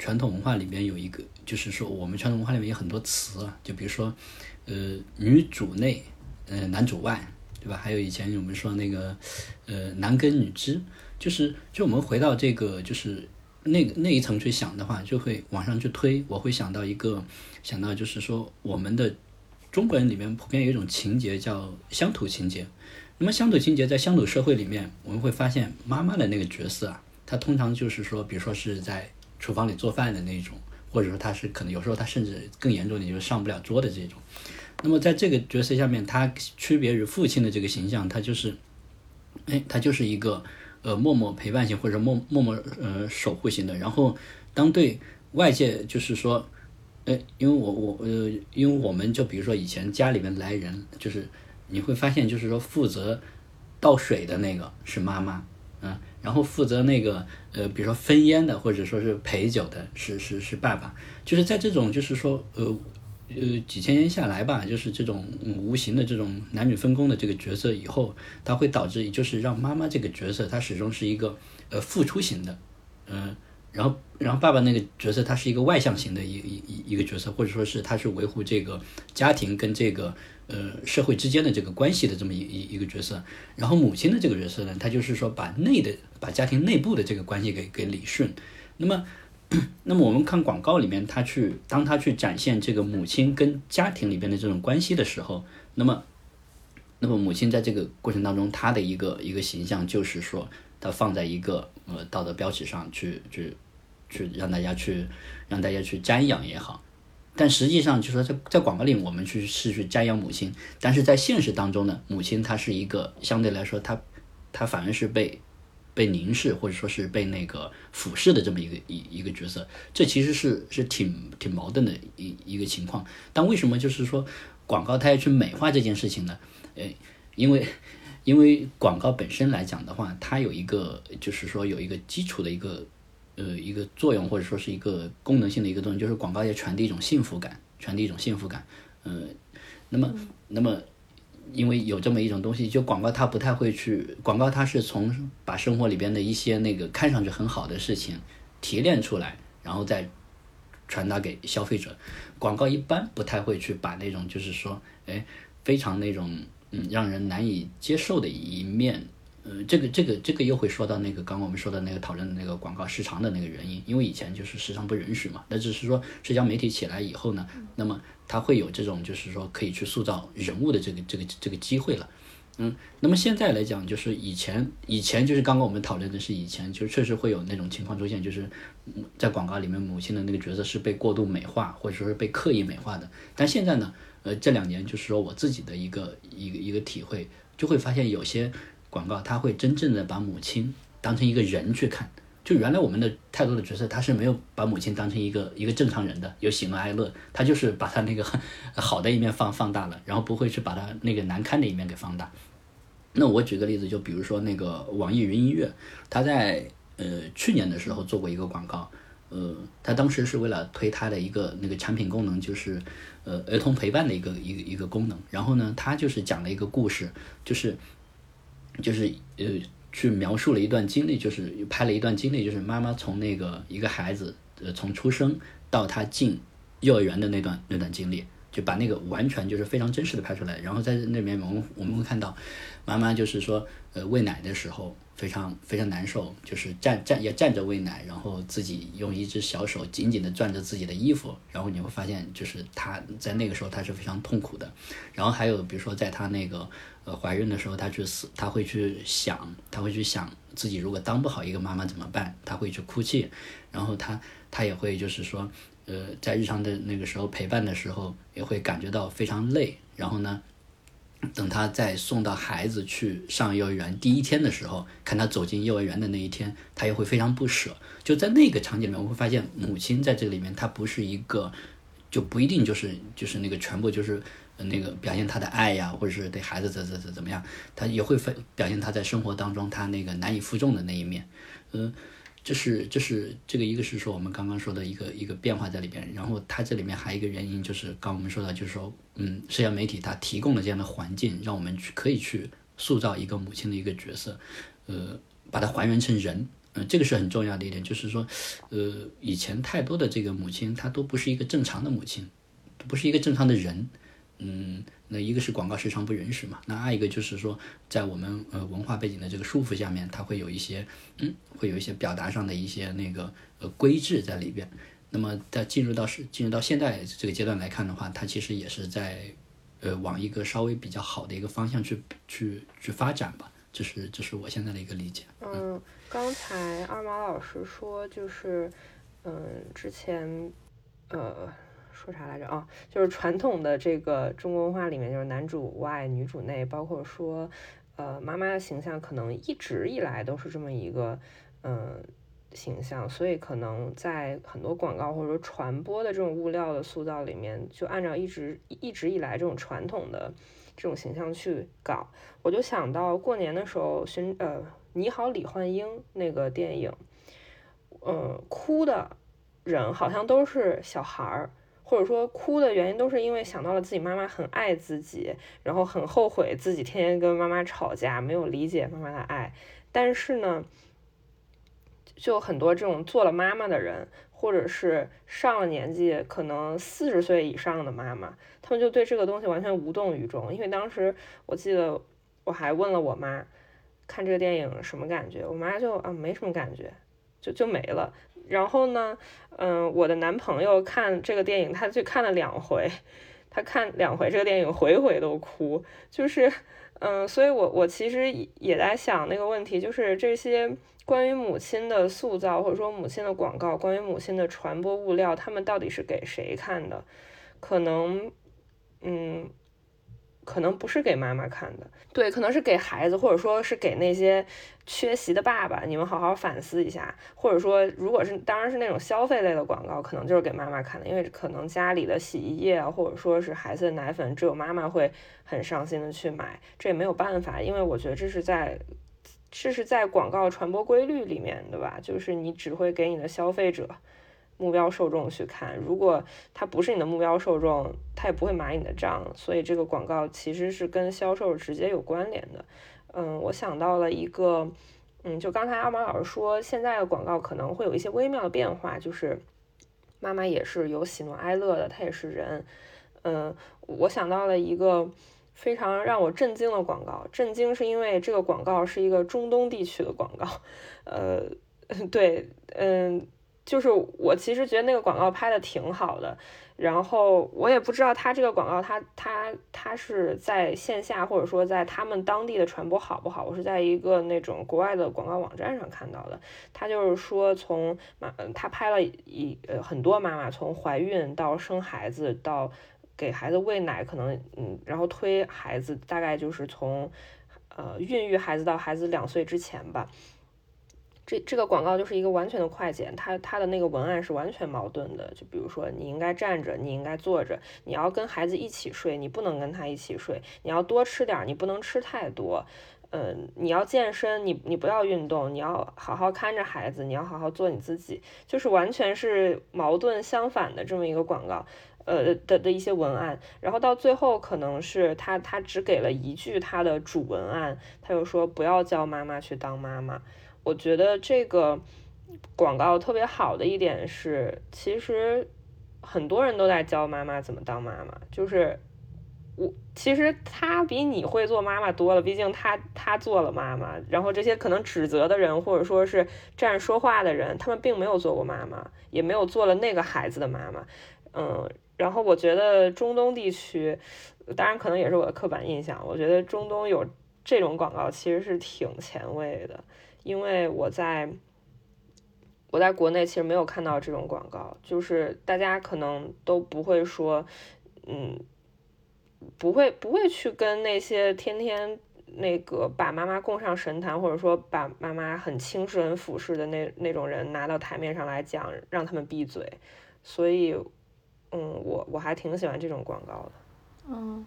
传统文化里面有一个，就是说我们传统文化里面有很多词，就比如说，呃，女主内，呃，男主外，对吧？还有以前我们说那个，呃，男耕女织，就是就我们回到这个，就是那个那一层去想的话，就会往上去推。我会想到一个，想到就是说我们的中国人里面普遍有一种情节叫乡土情节。那么乡土情节在乡土社会里面，我们会发现妈妈的那个角色啊，她通常就是说，比如说是在。厨房里做饭的那种，或者说她是可能有时候她甚至更严重点就是上不了桌的这种。那么在这个角色下面，他区别于父亲的这个形象，他就是，哎，他就是一个呃默默陪伴型或者默默默呃守护型的。然后当对外界就是说，哎，因为我我呃，因为我们就比如说以前家里面来人，就是你会发现就是说负责倒水的那个是妈妈，嗯。然后负责那个呃，比如说分烟的，或者说是陪酒的，是是是爸爸。就是在这种就是说呃呃几千年下来吧，就是这种无形的这种男女分工的这个角色以后，它会导致就是让妈妈这个角色，它始终是一个呃付出型的，嗯。然后，然后爸爸那个角色，他是一个外向型的一一一一个角色，或者说是他是维护这个家庭跟这个呃社会之间的这个关系的这么一一一个角色。然后母亲的这个角色呢，他就是说把内的把家庭内部的这个关系给给理顺。那么，那么我们看广告里面，他去当他去展现这个母亲跟家庭里边的这种关系的时候，那么，那么母亲在这个过程当中，她的一个一个形象就是说，她放在一个呃道德标尺上去去。去让大家去，让大家去瞻仰也好，但实际上就说在在广告里，我们去是去瞻仰母亲，但是在现实当中呢，母亲她是一个相对来说，她她反而是被被凝视或者说是被那个俯视的这么一个一一个角色，这其实是是挺挺矛盾的一一个情况。但为什么就是说广告它要去美化这件事情呢？诶，因为因为广告本身来讲的话，它有一个就是说有一个基础的一个。呃，一个作用或者说是一个功能性的一个作用，就是广告要传递一种幸福感，传递一种幸福感。嗯，那么，那么，因为有这么一种东西，就广告它不太会去，广告它是从把生活里边的一些那个看上去很好的事情提炼出来，然后再传达给消费者。广告一般不太会去把那种就是说，哎，非常那种嗯让人难以接受的一面。呃，这个这个这个又会说到那个刚刚我们说的那个讨论的那个广告时长的那个原因，因为以前就是时长不允许嘛，那只是说社交媒体起来以后呢，那么它会有这种就是说可以去塑造人物的这个这个这个机会了，嗯，那么现在来讲就是以前以前就是刚刚我们讨论的是以前就确实会有那种情况出现，就是在广告里面母亲的那个角色是被过度美化或者说是被刻意美化的，但现在呢，呃，这两年就是说我自己的一个一个一个体会，就会发现有些。广告他会真正的把母亲当成一个人去看，就原来我们的太多的角色他是没有把母亲当成一个一个正常人的，有喜怒哀乐，他就是把他那个好的一面放放大了，然后不会去把他那个难堪的一面给放大。那我举个例子，就比如说那个网易云音乐，他在呃去年的时候做过一个广告，呃，他当时是为了推他的一个那个产品功能，就是呃儿童陪伴的一个一个一个功能，然后呢，他就是讲了一个故事，就是。就是呃，去描述了一段经历，就是拍了一段经历，就是妈妈从那个一个孩子呃从出生到他进幼儿园的那段那段经历，就把那个完全就是非常真实的拍出来。然后在那边我们我们会看到，妈妈就是说呃喂奶的时候。非常非常难受，就是站站要站着喂奶，然后自己用一只小手紧紧地攥着自己的衣服，然后你会发现，就是她在那个时候她是非常痛苦的。然后还有比如说在她那个呃怀孕的时候，她去死，她会去想，她会去想自己如果当不好一个妈妈怎么办，她会去哭泣。然后她她也会就是说，呃，在日常的那个时候陪伴的时候，也会感觉到非常累。然后呢？等他再送到孩子去上幼儿园第一天的时候，看他走进幼儿园的那一天，他也会非常不舍。就在那个场景里面，我会发现母亲在这里面，她不是一个，就不一定就是就是那个全部就是那个表现她的爱呀，或者是对孩子怎怎怎怎么样，她也会分表现她在生活当中她那个难以负重的那一面，嗯。这是这是这个一个是说我们刚刚说的一个一个变化在里边，然后它这里面还有一个原因就是刚我们说的，就是说，嗯，社交媒体它提供了这样的环境，让我们去可以去塑造一个母亲的一个角色，呃，把它还原成人，嗯，这个是很重要的一点，就是说，呃，以前太多的这个母亲她都不是一个正常的母亲，不是一个正常的人，嗯。那一个是广告时长不允许嘛，那二一个就是说，在我们呃文化背景的这个束缚下面，它会有一些嗯，会有一些表达上的一些那个呃规制在里边。那么在进入到是进入到现在这个阶段来看的话，它其实也是在呃往一个稍微比较好的一个方向去去去发展吧。这是这是我现在的一个理解。嗯，刚才二毛老师说就是嗯之前呃。说啥来着啊？就是传统的这个中国文化里面，就是男主外女主内，包括说，呃，妈妈的形象可能一直以来都是这么一个嗯形象，所以可能在很多广告或者说传播的这种物料的塑造里面，就按照一直一直以来这种传统的这种形象去搞。我就想到过年的时候，寻呃你好李焕英那个电影，嗯，哭的人好像都是小孩儿。或者说哭的原因都是因为想到了自己妈妈很爱自己，然后很后悔自己天天跟妈妈吵架，没有理解妈妈的爱。但是呢，就很多这种做了妈妈的人，或者是上了年纪，可能四十岁以上的妈妈，他们就对这个东西完全无动于衷。因为当时我记得我还问了我妈，看这个电影什么感觉，我妈就啊没什么感觉，就就没了。然后呢，嗯，我的男朋友看这个电影，他去看了两回，他看两回这个电影，回回都哭，就是，嗯，所以我我其实也在想那个问题，就是这些关于母亲的塑造，或者说母亲的广告，关于母亲的传播物料，他们到底是给谁看的？可能，嗯。可能不是给妈妈看的，对，可能是给孩子，或者说是给那些缺席的爸爸。你们好好反思一下，或者说，如果是当然是那种消费类的广告，可能就是给妈妈看的，因为可能家里的洗衣液啊，或者说是孩子的奶粉，只有妈妈会很上心的去买，这也没有办法，因为我觉得这是在这是在广告传播规律里面的吧，就是你只会给你的消费者。目标受众去看，如果他不是你的目标受众，他也不会买你的账。所以这个广告其实是跟销售直接有关联的。嗯，我想到了一个，嗯，就刚才阿毛老师说，现在的广告可能会有一些微妙的变化，就是妈妈也是有喜怒哀乐的，她也是人。嗯，我想到了一个非常让我震惊的广告，震惊是因为这个广告是一个中东地区的广告。呃，<laughs> 对，嗯。就是我其实觉得那个广告拍的挺好的，然后我也不知道他这个广告他他他是在线下或者说在他们当地的传播好不好？我是在一个那种国外的广告网站上看到的。他就是说从妈他拍了一呃很多妈妈从怀孕到生孩子到给孩子喂奶，可能嗯然后推孩子大概就是从呃孕育孩子到孩子两岁之前吧。这这个广告就是一个完全的快剪，它它的那个文案是完全矛盾的。就比如说，你应该站着，你应该坐着，你要跟孩子一起睡，你不能跟他一起睡，你要多吃点，你不能吃太多。嗯，你要健身，你你不要运动，你要好好看着孩子，你要好好做你自己，就是完全是矛盾相反的这么一个广告，呃的的一些文案。然后到最后，可能是他他只给了一句他的主文案，他又说不要叫妈妈去当妈妈。我觉得这个广告特别好的一点是，其实很多人都在教妈妈怎么当妈妈。就是我其实他比你会做妈妈多了，毕竟他他做了妈妈。然后这些可能指责的人，或者说是站着说话的人，他们并没有做过妈妈，也没有做了那个孩子的妈妈。嗯，然后我觉得中东地区，当然可能也是我的刻板印象，我觉得中东有这种广告其实是挺前卫的。因为我在我在国内其实没有看到这种广告，就是大家可能都不会说，嗯，不会不会去跟那些天天那个把妈妈供上神坛，或者说把妈妈很轻视、很俯视的那那种人拿到台面上来讲，让他们闭嘴。所以，嗯，我我还挺喜欢这种广告的。嗯。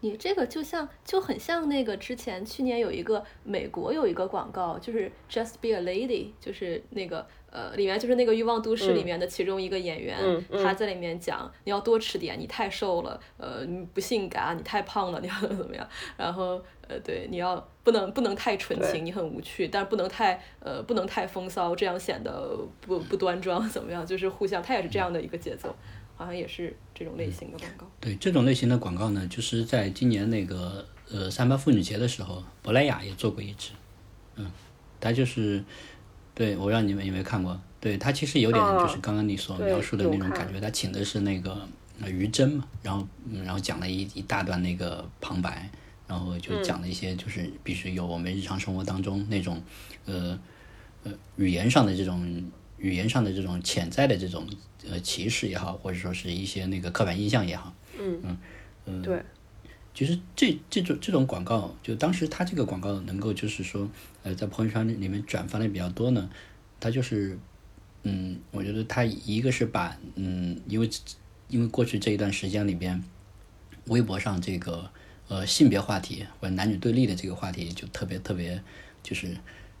你这个就像就很像那个之前去年有一个美国有一个广告，就是 Just Be a Lady，就是那个呃里面就是那个欲望都市里面的其中一个演员，他在里面讲你要多吃点，你太瘦了，呃你不性感，你太胖了，你要 <laughs> 怎么样？然后呃对你要不能不能太纯情，你很无趣，但是不能太呃不能太风骚，这样显得不不端庄，怎么样？就是互相，他也是这样的一个节奏。好像也是这种类型的广告。对这种类型的广告呢，就是在今年那个呃三八妇女节的时候，珀莱雅也做过一支，嗯，它就是对我让你们有没有看过？对，它其实有点就是刚刚你所描述的那种感觉。他请的是那个于真嘛，然后然后讲了一一大段那个旁白，然后就讲了一些就是必须有我们日常生活当中那种呃呃语言上的这种语言上的这种潜在的这种。呃，歧视也好，或者说是一些那个刻板印象也好，嗯嗯嗯，对，其实这这种这种广告，就当时他这个广告能够就是说，呃，在朋友圈里面转发的比较多呢，他就是，嗯，我觉得他一个是把，嗯，因为因为过去这一段时间里边，微博上这个呃性别话题或者男女对立的这个话题就特别特别就是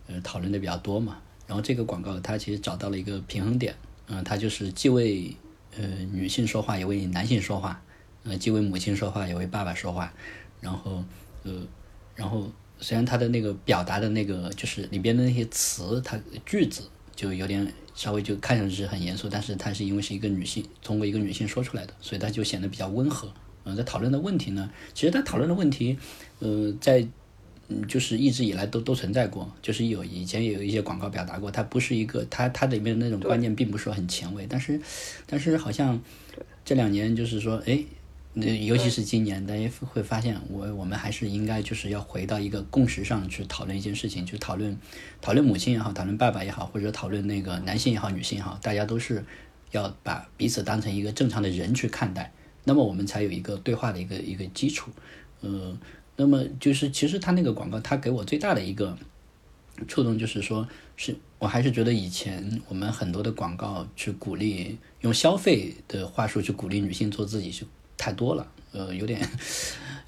呃讨论的比较多嘛，然后这个广告它其实找到了一个平衡点。嗯，他就是既为呃女性说话，也为男性说话，呃，既为母亲说话，也为爸爸说话。然后，呃，然后虽然他的那个表达的那个就是里边的那些词，他句子就有点稍微就看上去很严肃，但是他是因为是一个女性通过一个女性说出来的，所以他就显得比较温和。嗯，在讨论的问题呢，其实他讨论的问题，呃，在。嗯，就是一直以来都都存在过，就是有以前也有一些广告表达过，它不是一个，它它里面的那种观念并不是说很前卫，但是，但是好像这两年就是说，哎，那尤其是今年，大家会发现，我我们还是应该就是要回到一个共识上去讨论一件事情，去讨论讨论母亲也好，讨论爸爸也好，或者讨论那个男性也好，女性也好，大家都是要把彼此当成一个正常的人去看待，那么我们才有一个对话的一个一个基础，呃。那么就是，其实他那个广告，他给我最大的一个触动，就是说，是我还是觉得以前我们很多的广告去鼓励用消费的话术去鼓励女性做自己，是太多了，呃，有点，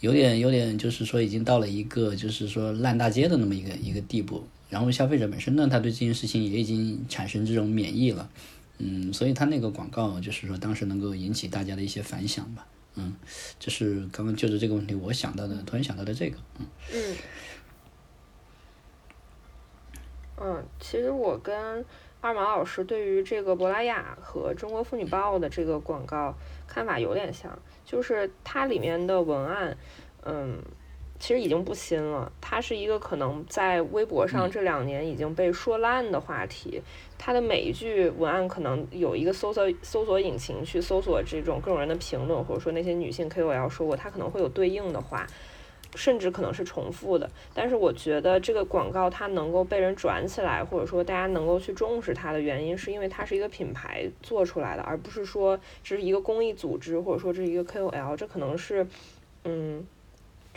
有点，有点，就是说已经到了一个就是说烂大街的那么一个一个地步。然后消费者本身呢，他对这件事情也已经产生这种免疫了，嗯，所以他那个广告就是说当时能够引起大家的一些反响吧。嗯，就是刚刚就是这个问题，我想到的，突然想到的这个，嗯嗯，其实我跟二毛老师对于这个珀莱雅和中国妇女报的这个广告看法有点像，就是它里面的文案，嗯。其实已经不新了，它是一个可能在微博上这两年已经被说烂的话题。它的每一句文案可能有一个搜索搜索引擎去搜索这种各种人的评论，或者说那些女性 KOL 说过，它可能会有对应的话，甚至可能是重复的。但是我觉得这个广告它能够被人转起来，或者说大家能够去重视它的原因，是因为它是一个品牌做出来的，而不是说这是一个公益组织，或者说这是一个 KOL。这可能是，嗯。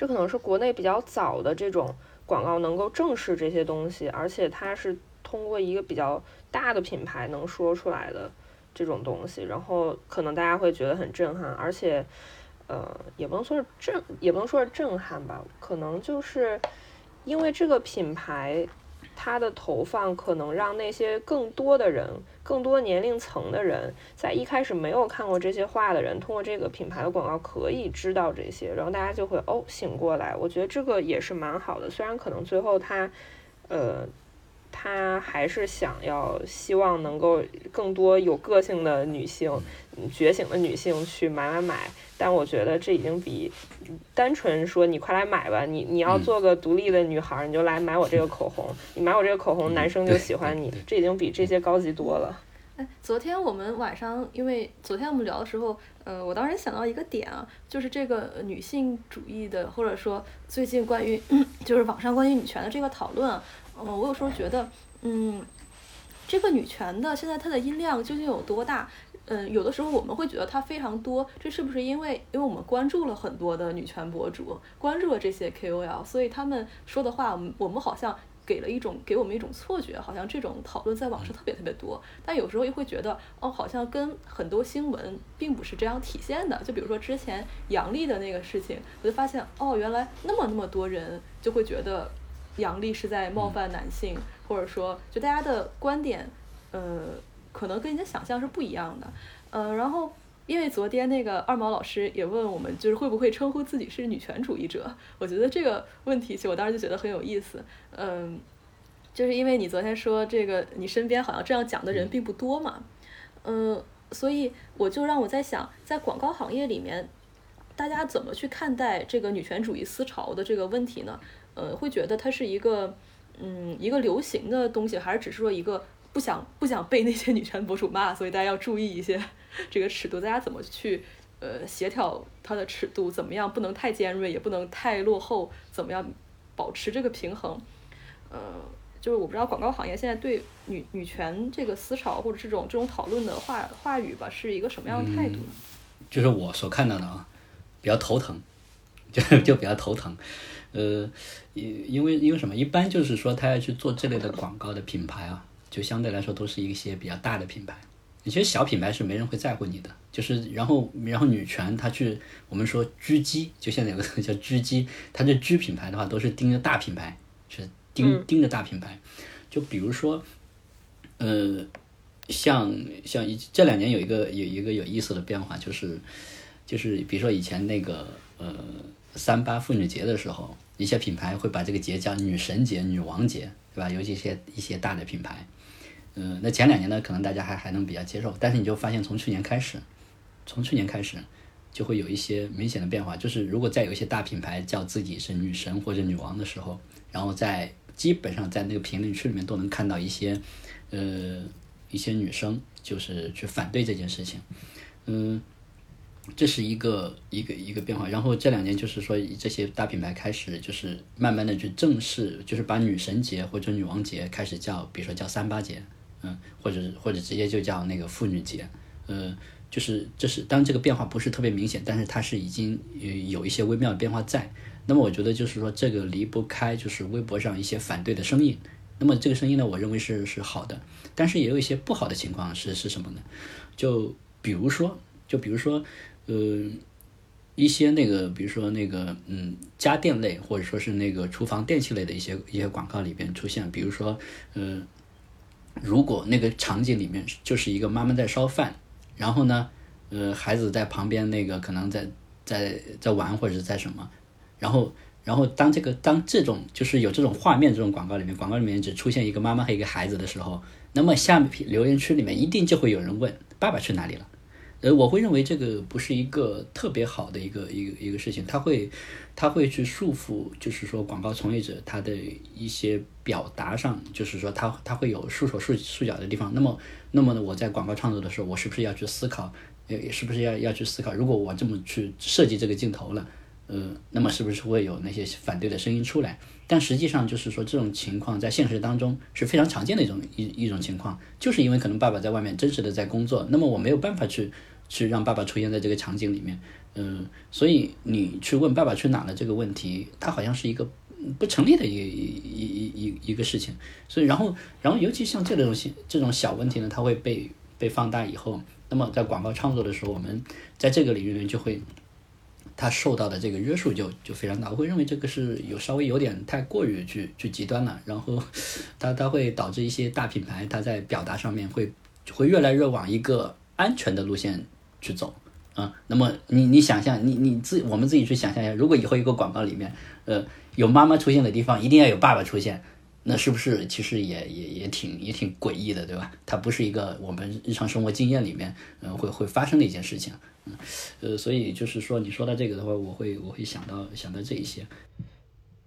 这可能是国内比较早的这种广告能够正视这些东西，而且它是通过一个比较大的品牌能说出来的这种东西，然后可能大家会觉得很震撼，而且，呃，也不能说是震，也不能说是震撼吧，可能就是因为这个品牌。它的投放可能让那些更多的人、更多年龄层的人，在一开始没有看过这些画的人，通过这个品牌的广告可以知道这些，然后大家就会哦醒过来。我觉得这个也是蛮好的，虽然可能最后他，呃。他还是想要希望能够更多有个性的女性，觉醒的女性去买买买，但我觉得这已经比单纯说你快来买吧，你你要做个独立的女孩，你就来买我这个口红，你买我这个口红，男生就喜欢你，这已经比这些高级多了。哎，昨天我们晚上，因为昨天我们聊的时候，呃，我当时想到一个点啊，就是这个女性主义的，或者说最近关于 <clears throat> 就是网上关于女权的这个讨论。嗯，我有时候觉得，嗯，这个女权的现在它的音量究竟有多大？嗯，有的时候我们会觉得它非常多，这是不是因为因为我们关注了很多的女权博主，关注了这些 KOL，所以他们说的话，我们我们好像给了一种给我们一种错觉，好像这种讨论在网上特别特别多。但有时候又会觉得，哦，好像跟很多新闻并不是这样体现的。就比如说之前杨笠的那个事情，我就发现，哦，原来那么那么多人就会觉得杨笠是在冒犯男性，或者说，就大家的观点，呃。可能跟你的想象是不一样的，呃，然后因为昨天那个二毛老师也问我们，就是会不会称呼自己是女权主义者？我觉得这个问题，其实我当时就觉得很有意思，嗯，就是因为你昨天说这个，你身边好像这样讲的人并不多嘛，嗯，所以我就让我在想，在广告行业里面，大家怎么去看待这个女权主义思潮的这个问题呢？呃，会觉得它是一个，嗯，一个流行的东西，还是只是说一个？不想不想被那些女权博主骂，所以大家要注意一些 <laughs> 这个尺度，大家怎么去呃协调它的尺度，怎么样不能太尖锐，也不能太落后，怎么样保持这个平衡？呃，就是我不知道广告行业现在对女女权这个思潮或者这种这种讨论的话话语吧，是一个什么样的态度？就是我所看到的啊，比较头疼，<laughs> 就就比较头疼。呃，因因为因为什么？一般就是说他要去做这类的广告的品牌啊。就相对来说都是一些比较大的品牌，其实小品牌是没人会在乎你的。就是然后然后女权她去我们说狙击，就现在有个叫狙击，它这狙品牌的话都是盯着大品牌，是盯盯着大品牌。就比如说，呃，像像这两年有一个有一个有意思的变化，就是就是比如说以前那个呃三八妇女节的时候，一些品牌会把这个节叫女神节、女王节，对吧？尤其一些一些大的品牌。嗯，那前两年呢，可能大家还还能比较接受，但是你就发现从去年开始，从去年开始，就会有一些明显的变化。就是如果再有一些大品牌叫自己是女神或者女王的时候，然后在基本上在那个评论区里面都能看到一些，呃，一些女生就是去反对这件事情。嗯，这是一个一个一个变化。然后这两年就是说这些大品牌开始就是慢慢的去正式，就是把女神节或者女王节开始叫，比如说叫三八节。嗯，或者或者直接就叫那个妇女节，呃，就是这是当这个变化不是特别明显，但是它是已经有有一些微妙的变化在。那么我觉得就是说这个离不开就是微博上一些反对的声音。那么这个声音呢，我认为是是好的，但是也有一些不好的情况是是什么呢？就比如说，就比如说，呃，一些那个，比如说那个，嗯，家电类或者说是那个厨房电器类的一些一些广告里边出现，比如说，呃。如果那个场景里面就是一个妈妈在烧饭，然后呢，呃，孩子在旁边那个可能在在在玩或者是在什么，然后然后当这个当这种就是有这种画面这种广告里面，广告里面只出现一个妈妈和一个孩子的时候，那么下面留言区里面一定就会有人问爸爸去哪里了。呃，我会认为这个不是一个特别好的一个一个一个事情，他会，他会去束缚，就是说广告从业者他的一些表达上，就是说他他会有束手束束脚的地方。那么，那么呢，我在广告创作的时候，我是不是要去思考，呃，是不是要要去思考，如果我这么去设计这个镜头了，呃，那么是不是会有那些反对的声音出来？但实际上就是说这种情况在现实当中是非常常见的一种一一种情况，就是因为可能爸爸在外面真实的在工作，那么我没有办法去。去让爸爸出现在这个场景里面，嗯，所以你去问爸爸去哪了这个问题，它好像是一个不成立的一一一一一个事情。所以，然后，然后，尤其像这种小这种小问题呢，它会被被放大以后，那么在广告创作的时候，我们在这个领域里就会，它受到的这个约束就就非常大。我会认为这个是有稍微有点太过于去去极端了，然后它它会导致一些大品牌它在表达上面会会越来越往一个安全的路线。去走啊，那么你你想象，你你自我们自己去想象一下，如果以后一个广告里面，呃，有妈妈出现的地方，一定要有爸爸出现，那是不是其实也也也挺也挺诡异的，对吧？它不是一个我们日常生活经验里面，嗯，会会发生的一件事情，嗯，呃，所以就是说，你说到这个的话，我会我会想到想到这一些。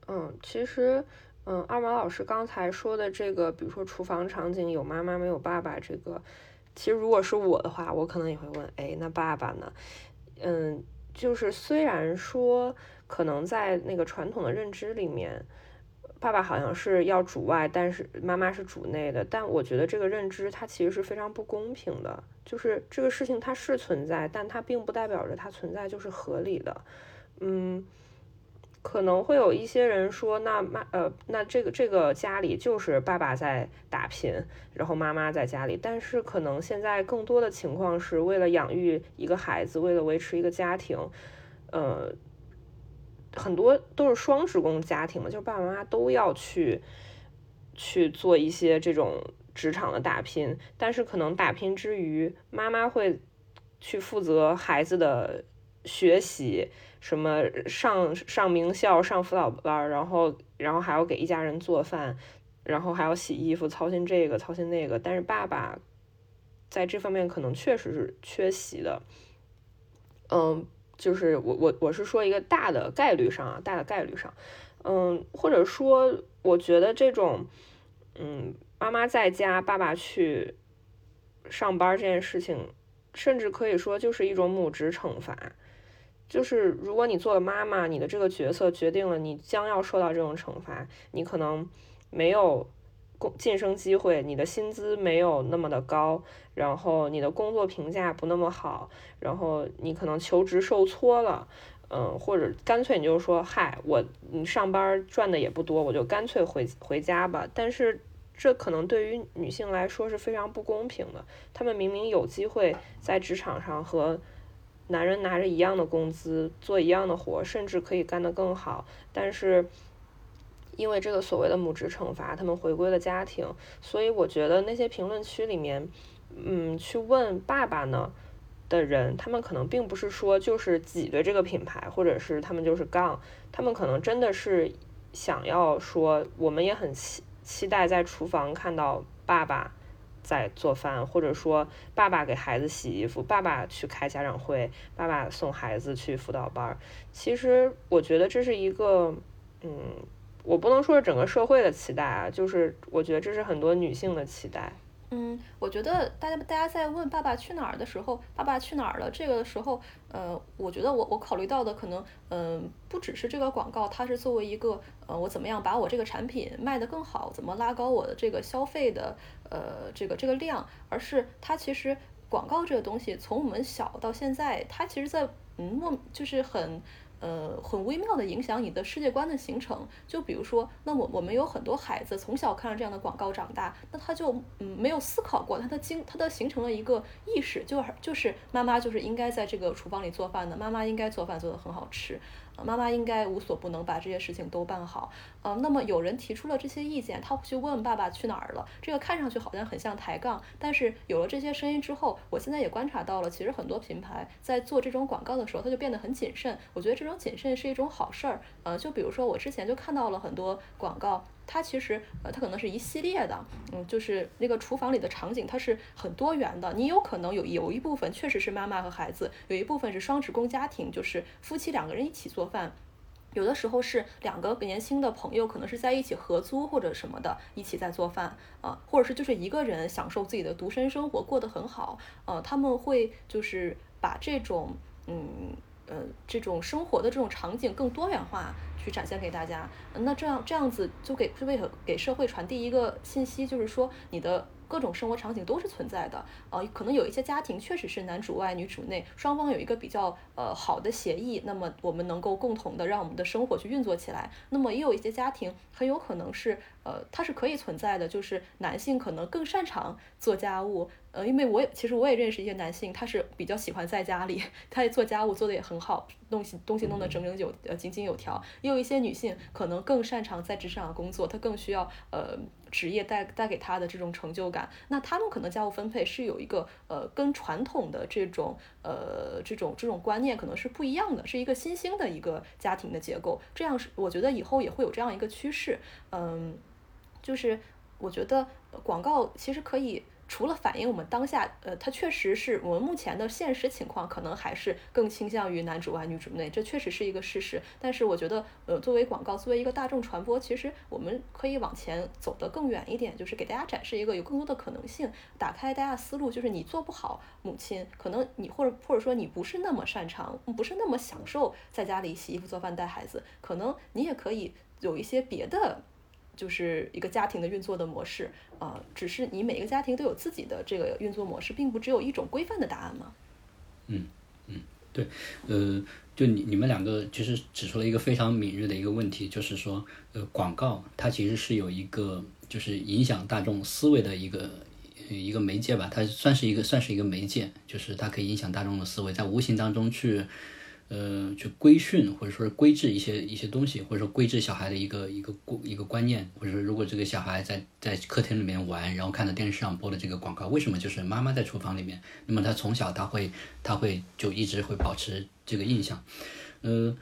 嗯，其实，嗯，二毛老师刚才说的这个，比如说厨房场景有妈妈没有爸爸这个。其实如果是我的话，我可能也会问，哎，那爸爸呢？嗯，就是虽然说可能在那个传统的认知里面，爸爸好像是要主外，但是妈妈是主内的。但我觉得这个认知它其实是非常不公平的，就是这个事情它是存在，但它并不代表着它存在就是合理的。嗯，可能会有一些人说，那妈呃，那这个这个家里就是爸爸在打拼，然后妈妈在家里。但是可能现在更多的情况是为了养育一个孩子，为了维持一个家庭，呃。很多都是双职工家庭嘛，就是爸爸妈妈都要去去做一些这种职场的打拼，但是可能打拼之余，妈妈会去负责孩子的学习，什么上上名校、上辅导班，然后然后还要给一家人做饭，然后还要洗衣服，操心这个操心那个。但是爸爸在这方面可能确实是缺席的，嗯。就是我我我是说一个大的概率上啊，大的概率上，嗯，或者说我觉得这种，嗯，妈妈在家，爸爸去上班这件事情，甚至可以说就是一种母职惩罚。就是如果你做了妈妈，你的这个角色决定了你将要受到这种惩罚，你可能没有工。晋升机会，你的薪资没有那么的高，然后你的工作评价不那么好，然后你可能求职受挫了，嗯，或者干脆你就说，嗨，我你上班赚的也不多，我就干脆回回家吧。但是这可能对于女性来说是非常不公平的，她们明明有机会在职场上和男人拿着一样的工资，做一样的活，甚至可以干得更好，但是。因为这个所谓的母职惩罚，他们回归了家庭，所以我觉得那些评论区里面，嗯，去问爸爸呢的人，他们可能并不是说就是挤兑这个品牌，或者是他们就是杠，他们可能真的是想要说，我们也很期期待在厨房看到爸爸在做饭，或者说爸爸给孩子洗衣服，爸爸去开家长会，爸爸送孩子去辅导班儿。其实我觉得这是一个，嗯。我不能说是整个社会的期待啊，就是我觉得这是很多女性的期待。嗯，我觉得大家大家在问《爸爸去哪儿》的时候，《爸爸去哪儿了》这个时候，呃，我觉得我我考虑到的可能，嗯，不只是这个广告，它是作为一个，呃，我怎么样把我这个产品卖得更好，怎么拉高我的这个消费的，呃，这个这个量，而是它其实广告这个东西，从我们小到现在，它其实在嗯，莫就是很。呃，很微妙的影响你的世界观的形成。就比如说，那我我们有很多孩子从小看着这样的广告长大，那他就嗯没有思考过，他的经他的形成了一个意识，就就是妈妈就是应该在这个厨房里做饭的，妈妈应该做饭做得很好吃。妈妈应该无所不能，把这些事情都办好。呃，那么有人提出了这些意见，他会去问爸爸去哪儿了。这个看上去好像很像抬杠，但是有了这些声音之后，我现在也观察到了，其实很多品牌在做这种广告的时候，他就变得很谨慎。我觉得这种谨慎是一种好事儿。呃，就比如说我之前就看到了很多广告。它其实，呃，它可能是一系列的，嗯，就是那个厨房里的场景，它是很多元的。你有可能有有一部分确实是妈妈和孩子，有一部分是双职工家庭，就是夫妻两个人一起做饭。有的时候是两个年轻的朋友，可能是在一起合租或者什么的，一起在做饭啊，或者是就是一个人享受自己的独身生活，过得很好。呃，他们会就是把这种，嗯。呃，这种生活的这种场景更多元化，去展现给大家。那这样这样子就给为给社会传递一个信息，就是说你的。各种生活场景都是存在的，呃，可能有一些家庭确实是男主外女主内，双方有一个比较呃好的协议，那么我们能够共同的让我们的生活去运作起来。那么也有一些家庭很有可能是，呃，它是可以存在的，就是男性可能更擅长做家务，呃，因为我也其实我也认识一些男性，他是比较喜欢在家里，<laughs> 他也做家务做的也很好，东西东西弄得整整有呃井井有条。也有一些女性可能更擅长在职场工作，她更需要呃。职业带带给他的这种成就感，那他们可能家务分配是有一个呃跟传统的这种呃这种这种观念可能是不一样的，是一个新兴的一个家庭的结构。这样是我觉得以后也会有这样一个趋势，嗯，就是我觉得广告其实可以。除了反映我们当下，呃，它确实是我们目前的现实情况，可能还是更倾向于男主外女主内，这确实是一个事实。但是我觉得，呃，作为广告，作为一个大众传播，其实我们可以往前走得更远一点，就是给大家展示一个有更多的可能性，打开大家思路。就是你做不好母亲，可能你或者或者说你不是那么擅长，不是那么享受在家里洗衣服、做饭、带孩子，可能你也可以有一些别的。就是一个家庭的运作的模式啊，只是你每个家庭都有自己的这个运作模式，并不只有一种规范的答案吗？嗯嗯，对，呃，就你你们两个其实指出了一个非常敏锐的一个问题，就是说，呃，广告它其实是有一个就是影响大众思维的一个一个媒介吧，它算是一个算是一个媒介，就是它可以影响大众的思维，在无形当中去。呃，去规训或者说规制一些一些东西，或者说规制小孩的一个一个一个观念，或者说如果这个小孩在在客厅里面玩，然后看到电视上播的这个广告，为什么就是妈妈在厨房里面？那么他从小他会他会就一直会保持这个印象。呃，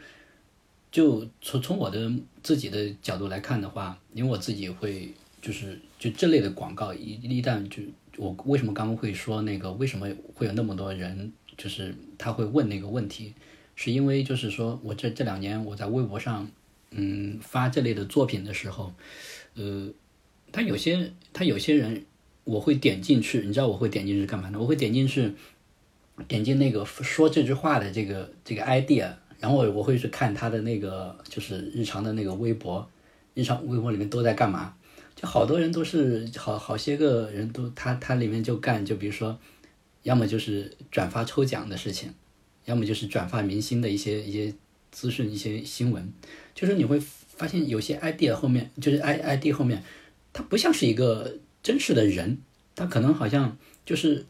就从从我的自己的角度来看的话，因为我自己会就是就这类的广告一一旦就我为什么刚刚会说那个为什么会有那么多人就是他会问那个问题？是因为就是说我这这两年我在微博上，嗯，发这类的作品的时候，呃，他有些他有些人我会点进去，你知道我会点进去干嘛呢？我会点进去，点进那个说这句话的这个这个 idea，然后我会去看他的那个就是日常的那个微博，日常微博里面都在干嘛？就好多人都是好好些个人都他他里面就干，就比如说，要么就是转发抽奖的事情。要么就是转发明星的一些一些资讯、一些新闻，就是你会发现有些 ID 后面，就是 I ID 后面，他不像是一个真实的人，他可能好像就是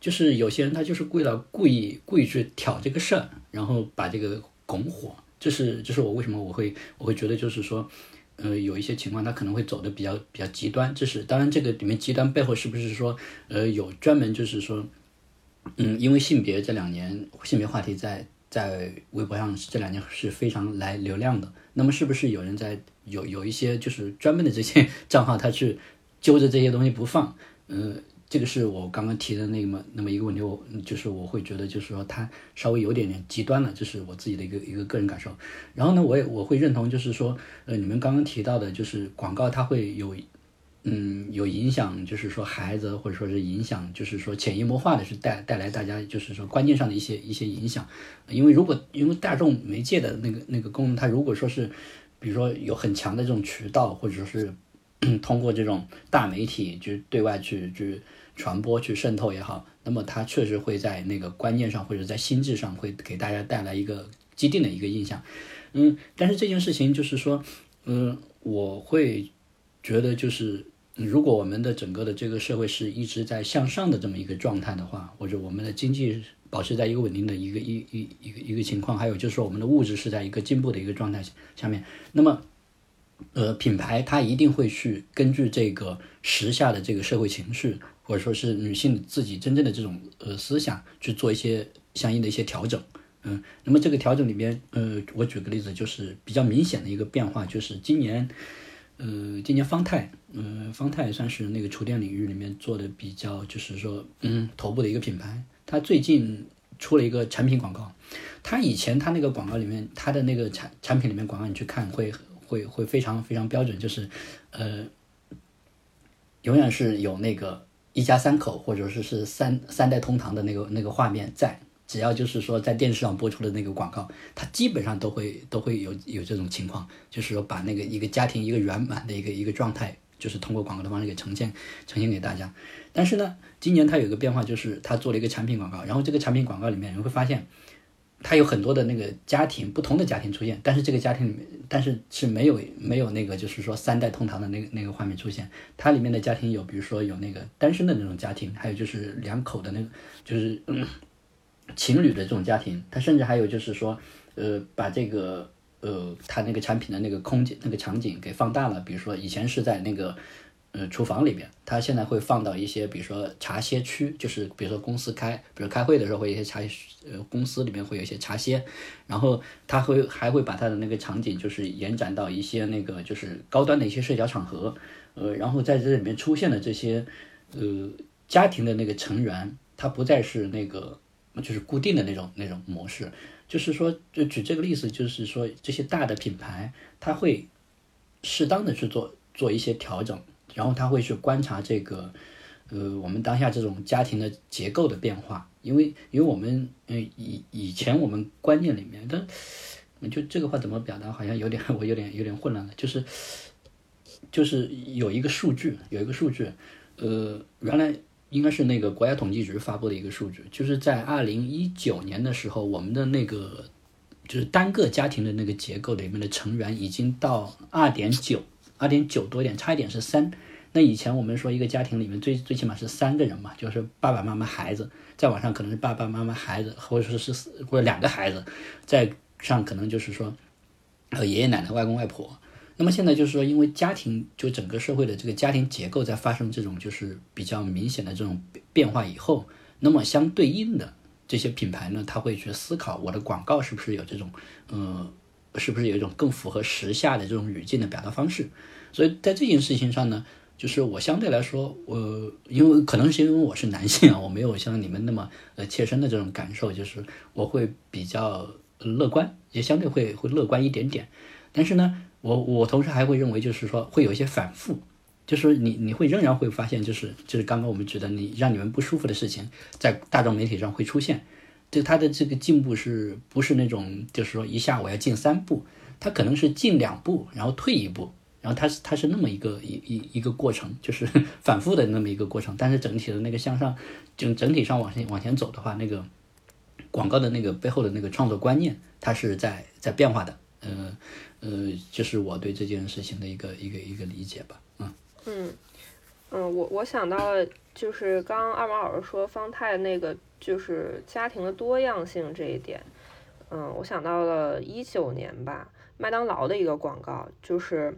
就是有些人他就是为了故意故意去挑这个事儿，然后把这个拱火。这是这是我为什么我会我会觉得就是说，呃，有一些情况他可能会走的比较比较极端。这是当然，这个里面极端背后是不是说呃有专门就是说。嗯，因为性别这两年性别话题在在微博上这两年是非常来流量的。那么是不是有人在有有一些就是专门的这些 <laughs> 账号，他去揪着这些东西不放？嗯，这个是我刚刚提的那么那么一个问题，我就是我会觉得就是说他稍微有点点极端了，这是我自己的一个一个个人感受。然后呢，我也我会认同就是说，呃，你们刚刚提到的就是广告它会有。嗯，有影响，就是说孩子，或者说是影响，就是说潜移默化的是带带来大家，就是说观念上的一些一些影响。因为如果因为大众媒介的那个那个功能，它如果说是，比如说有很强的这种渠道，或者说是 <clears throat> 通过这种大媒体，就是对外去去传播、去渗透也好，那么它确实会在那个观念上或者在心智上会给大家带来一个既定的一个印象。嗯，但是这件事情就是说，嗯，我会觉得就是。如果我们的整个的这个社会是一直在向上的这么一个状态的话，或者我们的经济保持在一个稳定的一个一一一个一个情况，还有就是说我们的物质是在一个进步的一个状态下面，那么，呃，品牌它一定会去根据这个时下的这个社会情绪，或者说是女性自己真正的这种呃思想去做一些相应的一些调整，嗯，那么这个调整里面，呃，我举个例子，就是比较明显的一个变化，就是今年。呃，今年方太，呃，方太算是那个厨电领域里面做的比较，就是说，嗯，头部的一个品牌。它最近出了一个产品广告，它以前它那个广告里面，它的那个产产品里面广告你去看会会会非常非常标准，就是，呃，永远是有那个一家三口或者是是三三代同堂的那个那个画面在。只要就是说在电视上播出的那个广告，它基本上都会都会有有这种情况，就是说把那个一个家庭一个圆满的一个一个状态，就是通过广告的方式给呈现呈现给大家。但是呢，今年它有一个变化，就是它做了一个产品广告，然后这个产品广告里面你会发现，它有很多的那个家庭不同的家庭出现，但是这个家庭里面，但是是没有没有那个就是说三代同堂的那个那个画面出现。它里面的家庭有，比如说有那个单身的那种家庭，还有就是两口的那个，就是。情侣的这种家庭，他甚至还有就是说，呃，把这个呃，他那个产品的那个空间、那个场景给放大了。比如说以前是在那个呃厨房里边，他现在会放到一些，比如说茶歇区，就是比如说公司开，比如开会的时候会有一些茶，呃，公司里面会有一些茶歇，然后他会还会把他的那个场景就是延展到一些那个就是高端的一些社交场合，呃，然后在这里面出现的这些呃家庭的那个成员，他不再是那个。就是固定的那种那种模式，就是说，就举这个例子，就是说这些大的品牌，它会适当的去做做一些调整，然后他会去观察这个，呃，我们当下这种家庭的结构的变化，因为因为我们嗯以以前我们观念里面，但就这个话怎么表达，好像有点我有点有点混乱了，就是就是有一个数据，有一个数据，呃，原来应该是那个国家统计局发布的一个数据，就是在二零一九年的时候，我们的那个就是单个家庭的那个结构里面的成员已经到二点九，二点九多一点，差一点是三。那以前我们说一个家庭里面最最起码是三个人嘛，就是爸爸妈妈孩子，再往上可能是爸爸妈妈孩子，或者说是或者两个孩子，再上可能就是说呃爷爷奶奶外公外婆。那么现在就是说，因为家庭就整个社会的这个家庭结构在发生这种就是比较明显的这种变化以后，那么相对应的这些品牌呢，他会去思考我的广告是不是有这种呃，是不是有一种更符合时下的这种语境的表达方式。所以在这件事情上呢。就是我相对来说，我因为可能是因为我是男性啊，我没有像你们那么呃切身的这种感受，就是我会比较乐观，也相对会会乐观一点点。但是呢，我我同时还会认为，就是说会有一些反复，就是你你会仍然会发现，就是就是刚刚我们觉得你让你们不舒服的事情，在大众媒体上会出现。就它的这个进步是不是那种就是说一下我要进三步，它可能是进两步，然后退一步。然后它是它是那么一个一一一个过程，就是 <laughs> 反复的那么一个过程。但是整体的那个向上，就整体上往前往前走的话，那个广告的那个背后的那个创作观念，它是在在变化的。呃呃，就是我对这件事情的一个一个一个理解吧。嗯嗯嗯，我我想到了，就是刚二毛老师说方太那个就是家庭的多样性这一点。嗯，我想到了一九年吧，麦当劳的一个广告，就是。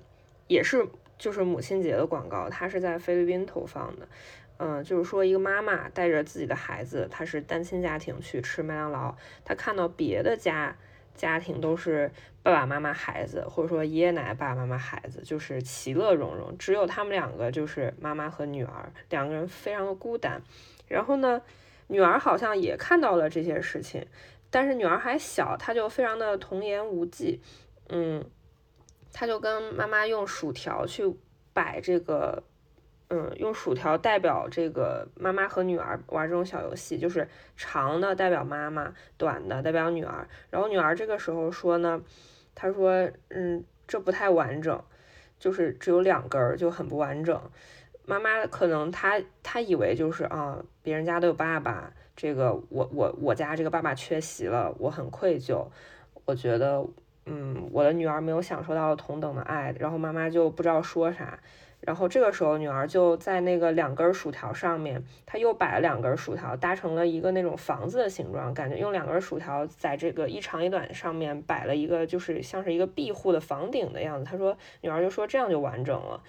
也是，就是母亲节的广告，它是在菲律宾投放的，嗯，就是说一个妈妈带着自己的孩子，她是单亲家庭去吃麦当劳，她看到别的家家庭都是爸爸妈妈孩子，或者说爷爷奶奶爸爸妈妈孩子，就是其乐融融，只有他们两个就是妈妈和女儿两个人非常的孤单，然后呢，女儿好像也看到了这些事情，但是女儿还小，她就非常的童言无忌，嗯。他就跟妈妈用薯条去摆这个，嗯，用薯条代表这个妈妈和女儿玩这种小游戏，就是长的代表妈妈，短的代表女儿。然后女儿这个时候说呢，她说，嗯，这不太完整，就是只有两根儿，就很不完整。妈妈可能她她以为就是啊，别人家都有爸爸，这个我我我家这个爸爸缺席了，我很愧疚，我觉得。嗯，我的女儿没有享受到同等的爱，然后妈妈就不知道说啥，然后这个时候女儿就在那个两根薯条上面，她又摆了两根薯条，搭成了一个那种房子的形状，感觉用两根薯条在这个一长一短上面摆了一个，就是像是一个庇护的房顶的样子。她说，女儿就说这样就完整了。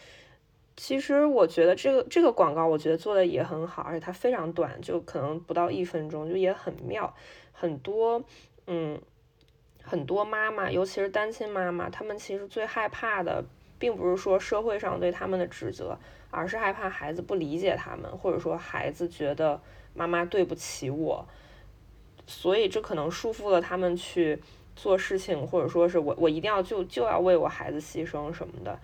其实我觉得这个这个广告，我觉得做的也很好，而且它非常短，就可能不到一分钟，就也很妙，很多，嗯。很多妈妈，尤其是单亲妈妈，她们其实最害怕的，并不是说社会上对他们的指责，而是害怕孩子不理解他们，或者说孩子觉得妈妈对不起我，所以这可能束缚了他们去做事情，或者说是我我一定要就就要为我孩子牺牲什么的，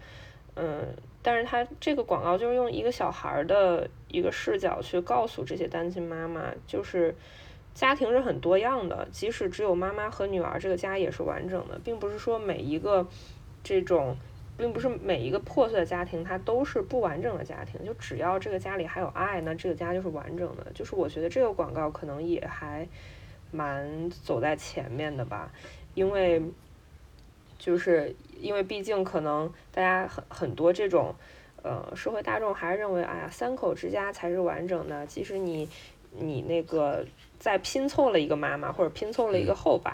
嗯，但是他这个广告就是用一个小孩的一个视角去告诉这些单亲妈妈，就是。家庭是很多样的，即使只有妈妈和女儿，这个家也是完整的，并不是说每一个这种，并不是每一个破碎的家庭它都是不完整的家庭。就只要这个家里还有爱，那这个家就是完整的。就是我觉得这个广告可能也还蛮走在前面的吧，因为就是因为毕竟可能大家很很多这种呃社会大众还是认为，哎呀，三口之家才是完整的，即使你你那个。再拼凑了一个妈妈，或者拼凑了一个后爸，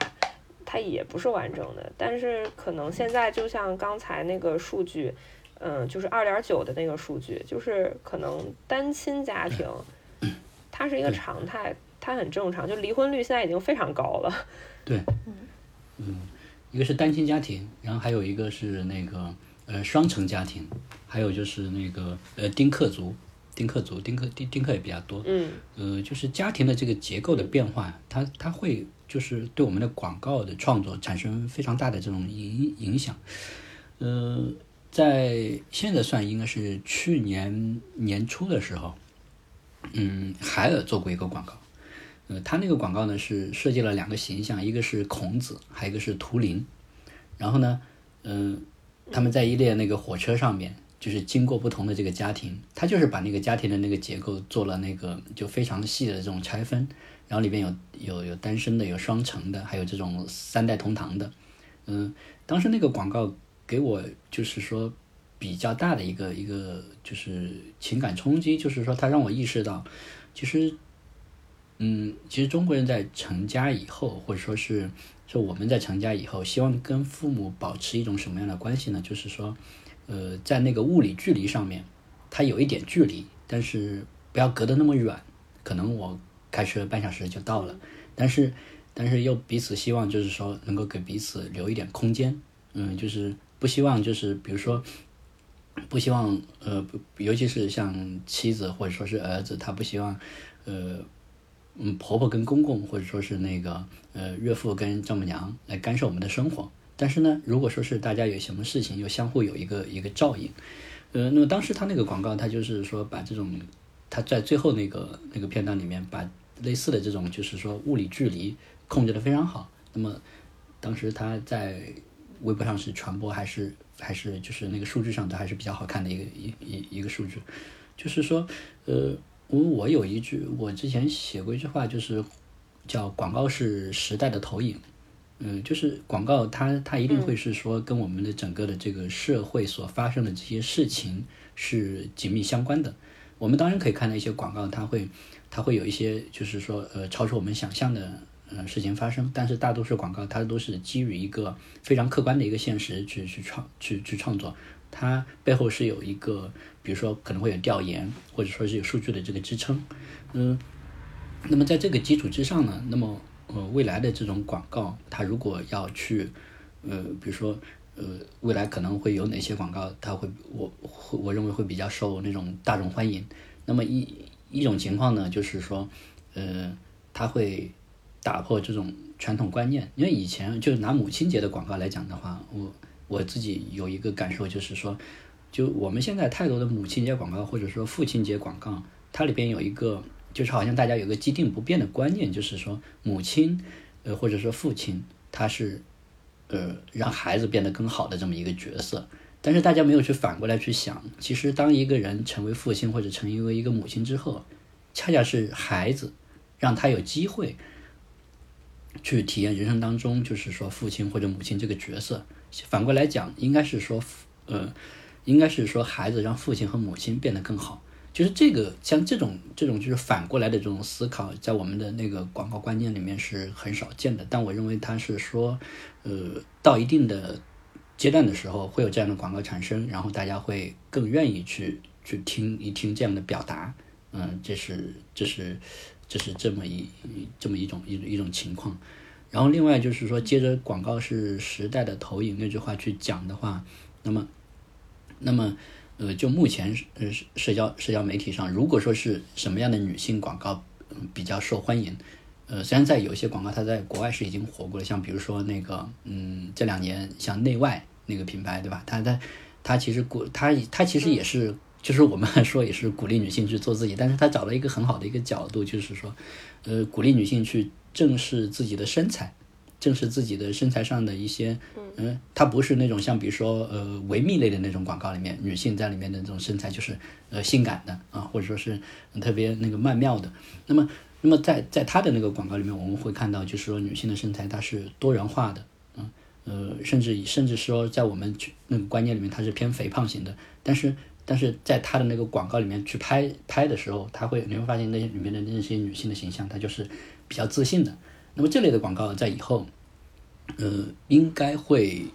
它也不是完整的。但是可能现在就像刚才那个数据，嗯，就是二点九的那个数据，就是可能单亲家庭，<clears throat> 它是一个常态，它很正常。就离婚率现在已经非常高了。<laughs> 对，嗯，一个是单亲家庭，然后还有一个是那个呃双层家庭，还有就是那个呃丁克族。丁克族，丁克丁丁克也比较多，嗯，呃，就是家庭的这个结构的变化，它它会就是对我们的广告的创作产生非常大的这种影影响，呃，在现在算应该是去年年初的时候，嗯，海尔做过一个广告，呃，他那个广告呢是设计了两个形象，一个是孔子，还有一个是图灵，然后呢，嗯，他们在一列那个火车上面。就是经过不同的这个家庭，他就是把那个家庭的那个结构做了那个就非常细的这种拆分，然后里边有有有单身的，有双层的，还有这种三代同堂的。嗯，当时那个广告给我就是说比较大的一个一个就是情感冲击，就是说他让我意识到，其实，嗯，其实中国人在成家以后，或者说是说我们在成家以后，希望跟父母保持一种什么样的关系呢？就是说。呃，在那个物理距离上面，它有一点距离，但是不要隔得那么远。可能我开车半小时就到了，但是但是又彼此希望，就是说能够给彼此留一点空间。嗯，就是不希望就是比如说不希望呃，尤其是像妻子或者说是儿子，他不希望呃嗯婆婆跟公公或者说是那个呃岳父跟丈母娘来干涉我们的生活。但是呢，如果说是大家有什么事情，又相互有一个一个照应，呃，那么当时他那个广告，他就是说把这种，他在最后那个那个片段里面，把类似的这种就是说物理距离控制的非常好。那么当时他在微博上是传播，还是还是就是那个数据上都还是比较好看的一个一一一个数据，就是说，呃，我我有一句我之前写过一句话，就是叫广告是时代的投影。嗯，就是广告，它它一定会是说跟我们的整个的这个社会所发生的这些事情是紧密相关的。我们当然可以看到一些广告，它会它会有一些就是说呃超出我们想象的呃事情发生，但是大多数广告它都是基于一个非常客观的一个现实去去创去去创作，它背后是有一个比如说可能会有调研或者说是有数据的这个支撑。嗯，那么在这个基础之上呢，那么。呃，未来的这种广告，它如果要去，呃，比如说，呃，未来可能会有哪些广告，它会，我，我认为会比较受那种大众欢迎。那么一一种情况呢，就是说，呃，他会打破这种传统观念。因为以前就拿母亲节的广告来讲的话，我我自己有一个感受，就是说，就我们现在太多的母亲节广告或者说父亲节广告，它里边有一个。就是好像大家有个既定不变的观念，就是说母亲，呃，或者说父亲，他是，呃，让孩子变得更好的这么一个角色。但是大家没有去反过来去想，其实当一个人成为父亲或者成为一个母亲之后，恰恰是孩子让他有机会去体验人生当中，就是说父亲或者母亲这个角色。反过来讲，应该是说，呃，应该是说孩子让父亲和母亲变得更好。就是这个像这种这种就是反过来的这种思考，在我们的那个广告观念里面是很少见的。但我认为它是说，呃，到一定的阶段的时候会有这样的广告产生，然后大家会更愿意去去听一听这样的表达。嗯，这是这是这是这么一这么一种一一种情况。然后另外就是说，接着广告是时代的投影那句话去讲的话，那么那么。呃，就目前呃社交社交媒体上，如果说是什么样的女性广告比较受欢迎，呃，虽然在有些广告它在国外是已经火过了，像比如说那个嗯这两年像内外那个品牌对吧？它它它其实鼓它它其实也是就是我们说也是鼓励女性去做自己，但是它找了一个很好的一个角度，就是说呃鼓励女性去正视自己的身材。正视自己的身材上的一些，嗯，它不是那种像比如说呃维密类的那种广告里面，女性在里面的这种身材就是呃性感的啊，或者说是特别那个曼妙的。那么，那么在在他的那个广告里面，我们会看到就是说女性的身材它是多元化的，嗯呃，甚至甚至说在我们那个观念里面它是偏肥胖型的，但是但是在它的那个广告里面去拍拍的时候，它会你会发现那些里面的那些女性的形象，它就是比较自信的。那么这类的广告在以后，呃，应该会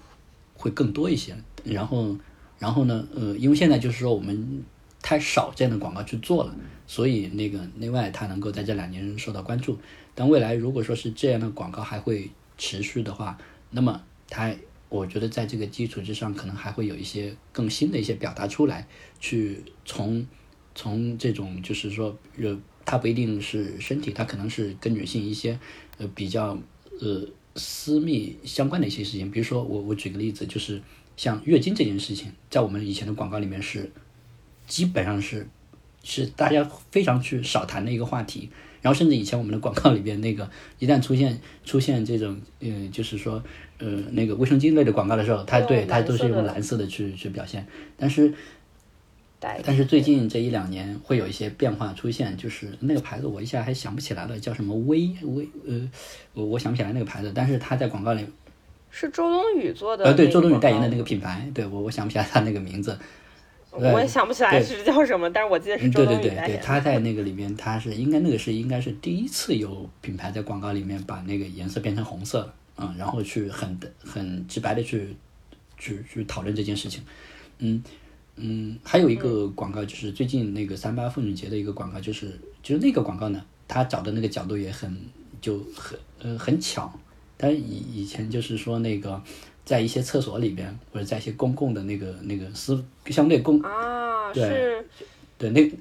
会更多一些。然后，然后呢，呃，因为现在就是说我们太少这样的广告去做了，所以那个内外它能够在这两年受到关注。但未来如果说是这样的广告还会持续的话，那么它，我觉得在这个基础之上，可能还会有一些更新的一些表达出来，去从从这种就是说，呃，它不一定是身体，它可能是跟女性一些。呃，比较呃私密相关的一些事情，比如说我我举个例子，就是像月经这件事情，在我们以前的广告里面是基本上是是大家非常去少谈的一个话题，然后甚至以前我们的广告里边那个一旦出现出现这种呃就是说呃那个卫生巾类的广告的时候，它对它都是用蓝色的去去表现，但是。但是最近这一两年会有一些变化出现，就是那个牌子我一下还想不起来了，叫什么微微呃，我我想不起来那个牌子，但是它在广告里，是周冬雨做的，呃，对，周冬雨代言的那个品牌，对我我想不起来他那个名字。<laughs> 我也想不起来是叫什么，但是我记得是周冬雨。对对对对，他在那个里面，他是应该那个是应该是第一次有品牌在广告里面把那个颜色变成红色，嗯，然后去很很直白的去去去讨论这件事情，嗯嗯，还有一个广告就是最近那个三八妇女节的一个广告，就是就是那个广告呢，他找的那个角度也很就很呃很巧，他以以前就是说那个。在一些厕所里边，或者在一些公共的那个那个私相对公啊，是，对那，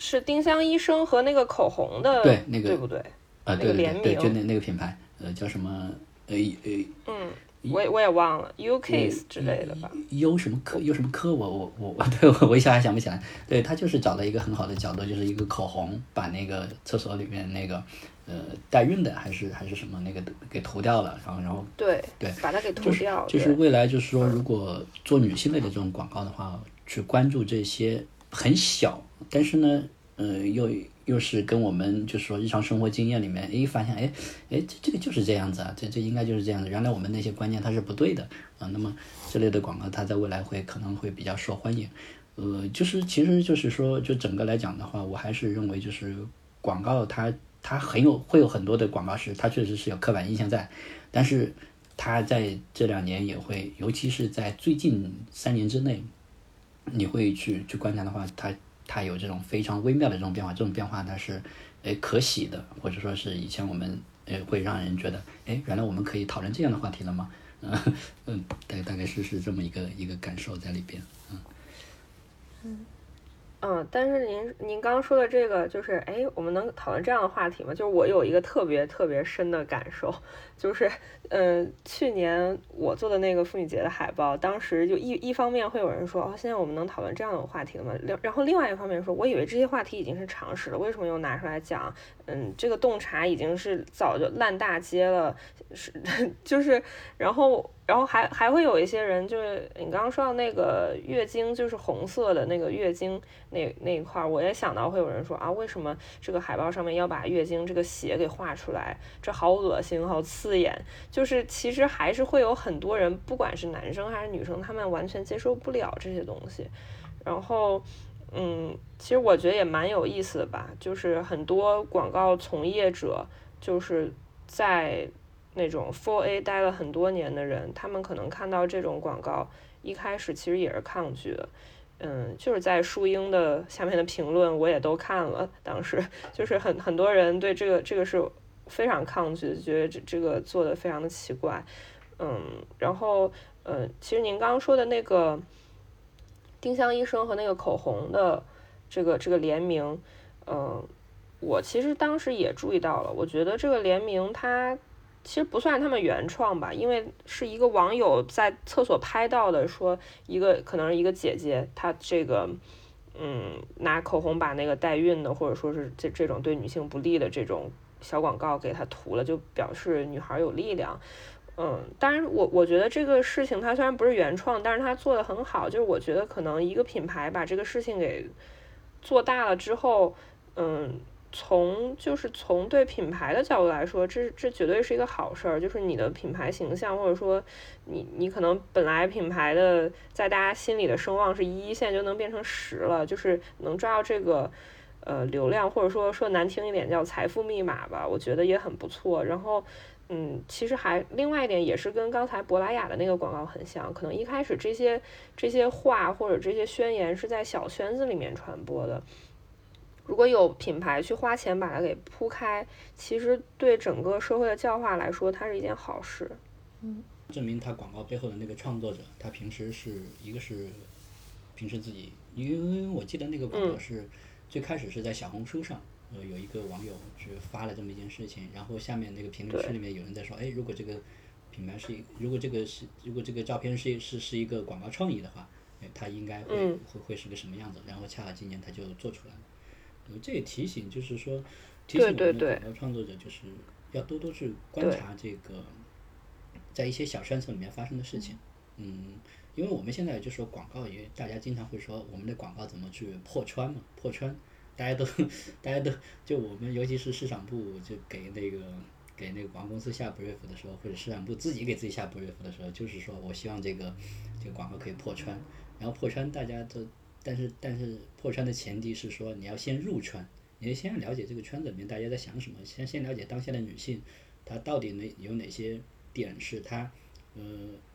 是丁香医生和那个口红的对那个对不对？啊，对对对，就那那个品牌，呃，叫什么？呃呃，嗯，我也我也忘了，U Kiss 之类的吧？U 什么科？U 什么科？我我我我对我一下还想不起来。对他就是找了一个很好的角度，就是一个口红，把那个厕所里面那个。呃，代孕的还是还是什么那个给涂掉了，然后然后对对，把它给涂掉。就是未来就是说，如果做女性类的这种广告的话，去关注这些很小，但是呢，呃，又又是跟我们就是说日常生活经验里面，哎，发现哎哎这这个就是这样子啊，这这应该就是这样子。原来我们那些观念它是不对的啊。那么这类的广告，它在未来会可能会比较受欢迎。呃，就是其实就是说，就整个来讲的话，我还是认为就是广告它。它很有会有很多的广告是，它确实是有刻板印象在，但是它在这两年也会，尤其是在最近三年之内，你会去去观察的话，它它有这种非常微妙的这种变化，这种变化它是诶可喜的，或者说是以前我们诶会让人觉得诶原来我们可以讨论这样的话题了吗？嗯 <laughs> 嗯，大大概是是这么一个一个感受在里边，嗯嗯。嗯，但是您您刚刚说的这个，就是哎，我们能讨论这样的话题吗？就是我有一个特别特别深的感受，就是，嗯，去年我做的那个妇女节的海报，当时就一一方面会有人说，哦，现在我们能讨论这样的话题了吗？另然后另外一方面说，我以为这些话题已经是常识了，为什么又拿出来讲？嗯，这个洞察已经是早就烂大街了，是 <laughs> 就是，然后。然后还还会有一些人，就是你刚刚说到那个月经，就是红色的那个月经那那一块，我也想到会有人说啊，为什么这个海报上面要把月经这个血给画出来？这好恶心，好刺眼。就是其实还是会有很多人，不管是男生还是女生，他们完全接受不了这些东西。然后，嗯，其实我觉得也蛮有意思的吧，就是很多广告从业者就是在。那种 Four A 待了很多年的人，他们可能看到这种广告，一开始其实也是抗拒的。嗯，就是在树英的下面的评论，我也都看了。当时就是很很多人对这个这个是非常抗拒，觉得这这个做的非常的奇怪。嗯，然后嗯，其实您刚刚说的那个丁香医生和那个口红的这个这个联名，嗯，我其实当时也注意到了，我觉得这个联名它。其实不算他们原创吧，因为是一个网友在厕所拍到的，说一个可能是一个姐姐，她这个嗯拿口红把那个代孕的或者说是这这种对女性不利的这种小广告给她涂了，就表示女孩有力量。嗯，当然我我觉得这个事情它虽然不是原创，但是它做的很好，就是我觉得可能一个品牌把这个事情给做大了之后，嗯。从就是从对品牌的角度来说，这这绝对是一个好事儿。就是你的品牌形象，或者说你你可能本来品牌的在大家心里的声望是一，现在就能变成十了，就是能抓到这个呃流量，或者说说难听一点叫财富密码吧，我觉得也很不错。然后嗯，其实还另外一点也是跟刚才珀莱雅的那个广告很像，可能一开始这些这些话或者这些宣言是在小圈子里面传播的。如果有品牌去花钱把它给铺开，其实对整个社会的教化来说，它是一件好事。嗯，证明他广告背后的那个创作者，他平时是一个是平时自己，因为我记得那个广告是最开始是在小红书上，呃，有一个网友是发了这么一件事情，然后下面那个评论区里面有人在说，哎，如果这个品牌是，如果这个是，如果这个照片是是是一个广告创意的话，哎，它应该会会会是个什么样子？然后恰好今年它就做出来了。这也提醒，就是说，提醒我们的广告创作者，就是要多多去观察这个，在一些小圈子里面发生的事情。嗯，因为我们现在就说广告也，大家经常会说我们的广告怎么去破圈嘛，破圈，大家都大家都就我们尤其是市场部就给那个给那个广告公司下 brief 的时候，或者市场部自己给自己下 brief 的时候，就是说我希望这个这个广告可以破圈，然后破圈大家都，但是但是破圈的前提是说你要先入圈，你要先了解这个圈子里面大家在想什么，先先了解当下的女性，她到底哪有哪些点是她呃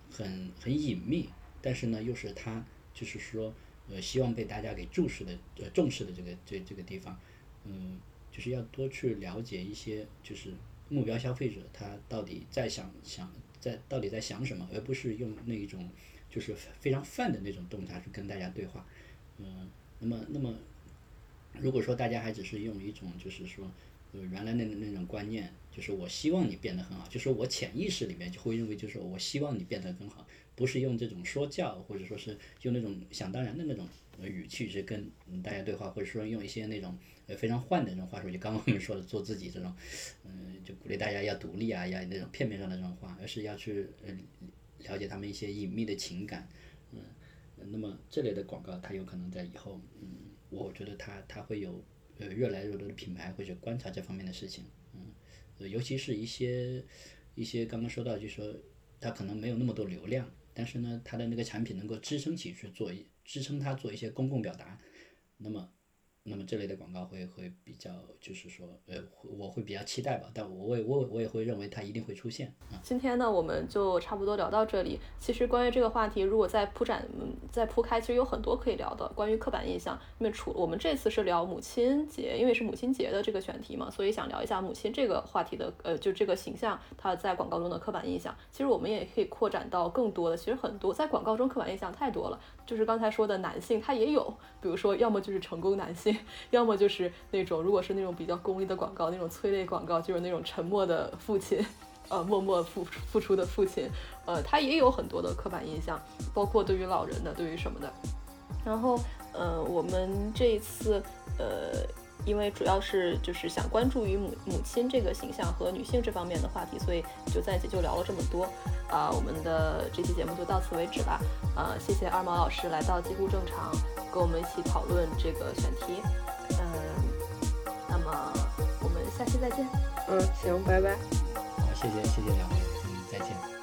很很隐秘。但是呢，又是他，就是说，呃，希望被大家给注视的，呃，重视的这个这这个地方，嗯，就是要多去了解一些，就是目标消费者他到底在想想在到底在想什么，而不是用那一种就是非常泛的那种洞察去跟大家对话，嗯，那么那么，如果说大家还只是用一种就是说，呃，原来那那种观念，就是我希望你变得很好，就是我潜意识里面就会认为就是我希望你变得更好。不是用这种说教，或者说是用那种想当然的那种语气去跟大家对话，或者说用一些那种呃非常换的那种话术，就刚刚我们说的做自己这种，嗯，就鼓励大家要独立啊，要那种片面上的这种话，而是要去呃了解他们一些隐秘的情感，嗯，那么这类的广告，它有可能在以后，嗯，我觉得它它会有呃越来越多的品牌会去观察这方面的事情，嗯，尤其是一些一些刚刚说到，就说它可能没有那么多流量。但是呢，他的那个产品能够支撑起去做一支撑他做一些公共表达，那么。那么这类的广告会会比较，就是说，呃，我会比较期待吧，但我我我我也会认为它一定会出现。今天呢，我们就差不多聊到这里。其实关于这个话题，如果再铺展、嗯再铺开，其实有很多可以聊的。关于刻板印象，因为除我们这次是聊母亲节，因为是母亲节的这个选题嘛，所以想聊一下母亲这个话题的，呃，就这个形象它在广告中的刻板印象。其实我们也可以扩展到更多的，其实很多在广告中刻板印象太多了。就是刚才说的男性，他也有，比如说，要么就是成功男性，要么就是那种，如果是那种比较公益的广告，那种催泪广告，就是那种沉默的父亲，呃，默默付付出的父亲，呃，他也有很多的刻板印象，包括对于老人的，对于什么的。然后，呃，我们这一次，呃。因为主要是就是想关注于母母亲这个形象和女性这方面的话题，所以就在一起就聊了这么多啊。我们的这期节目就到此为止吧。啊，谢谢二毛老师来到几乎正常，跟我们一起讨论这个选题。嗯，那么我们下期再见。嗯，行，拜拜。好，谢谢谢谢两位，嗯，再见。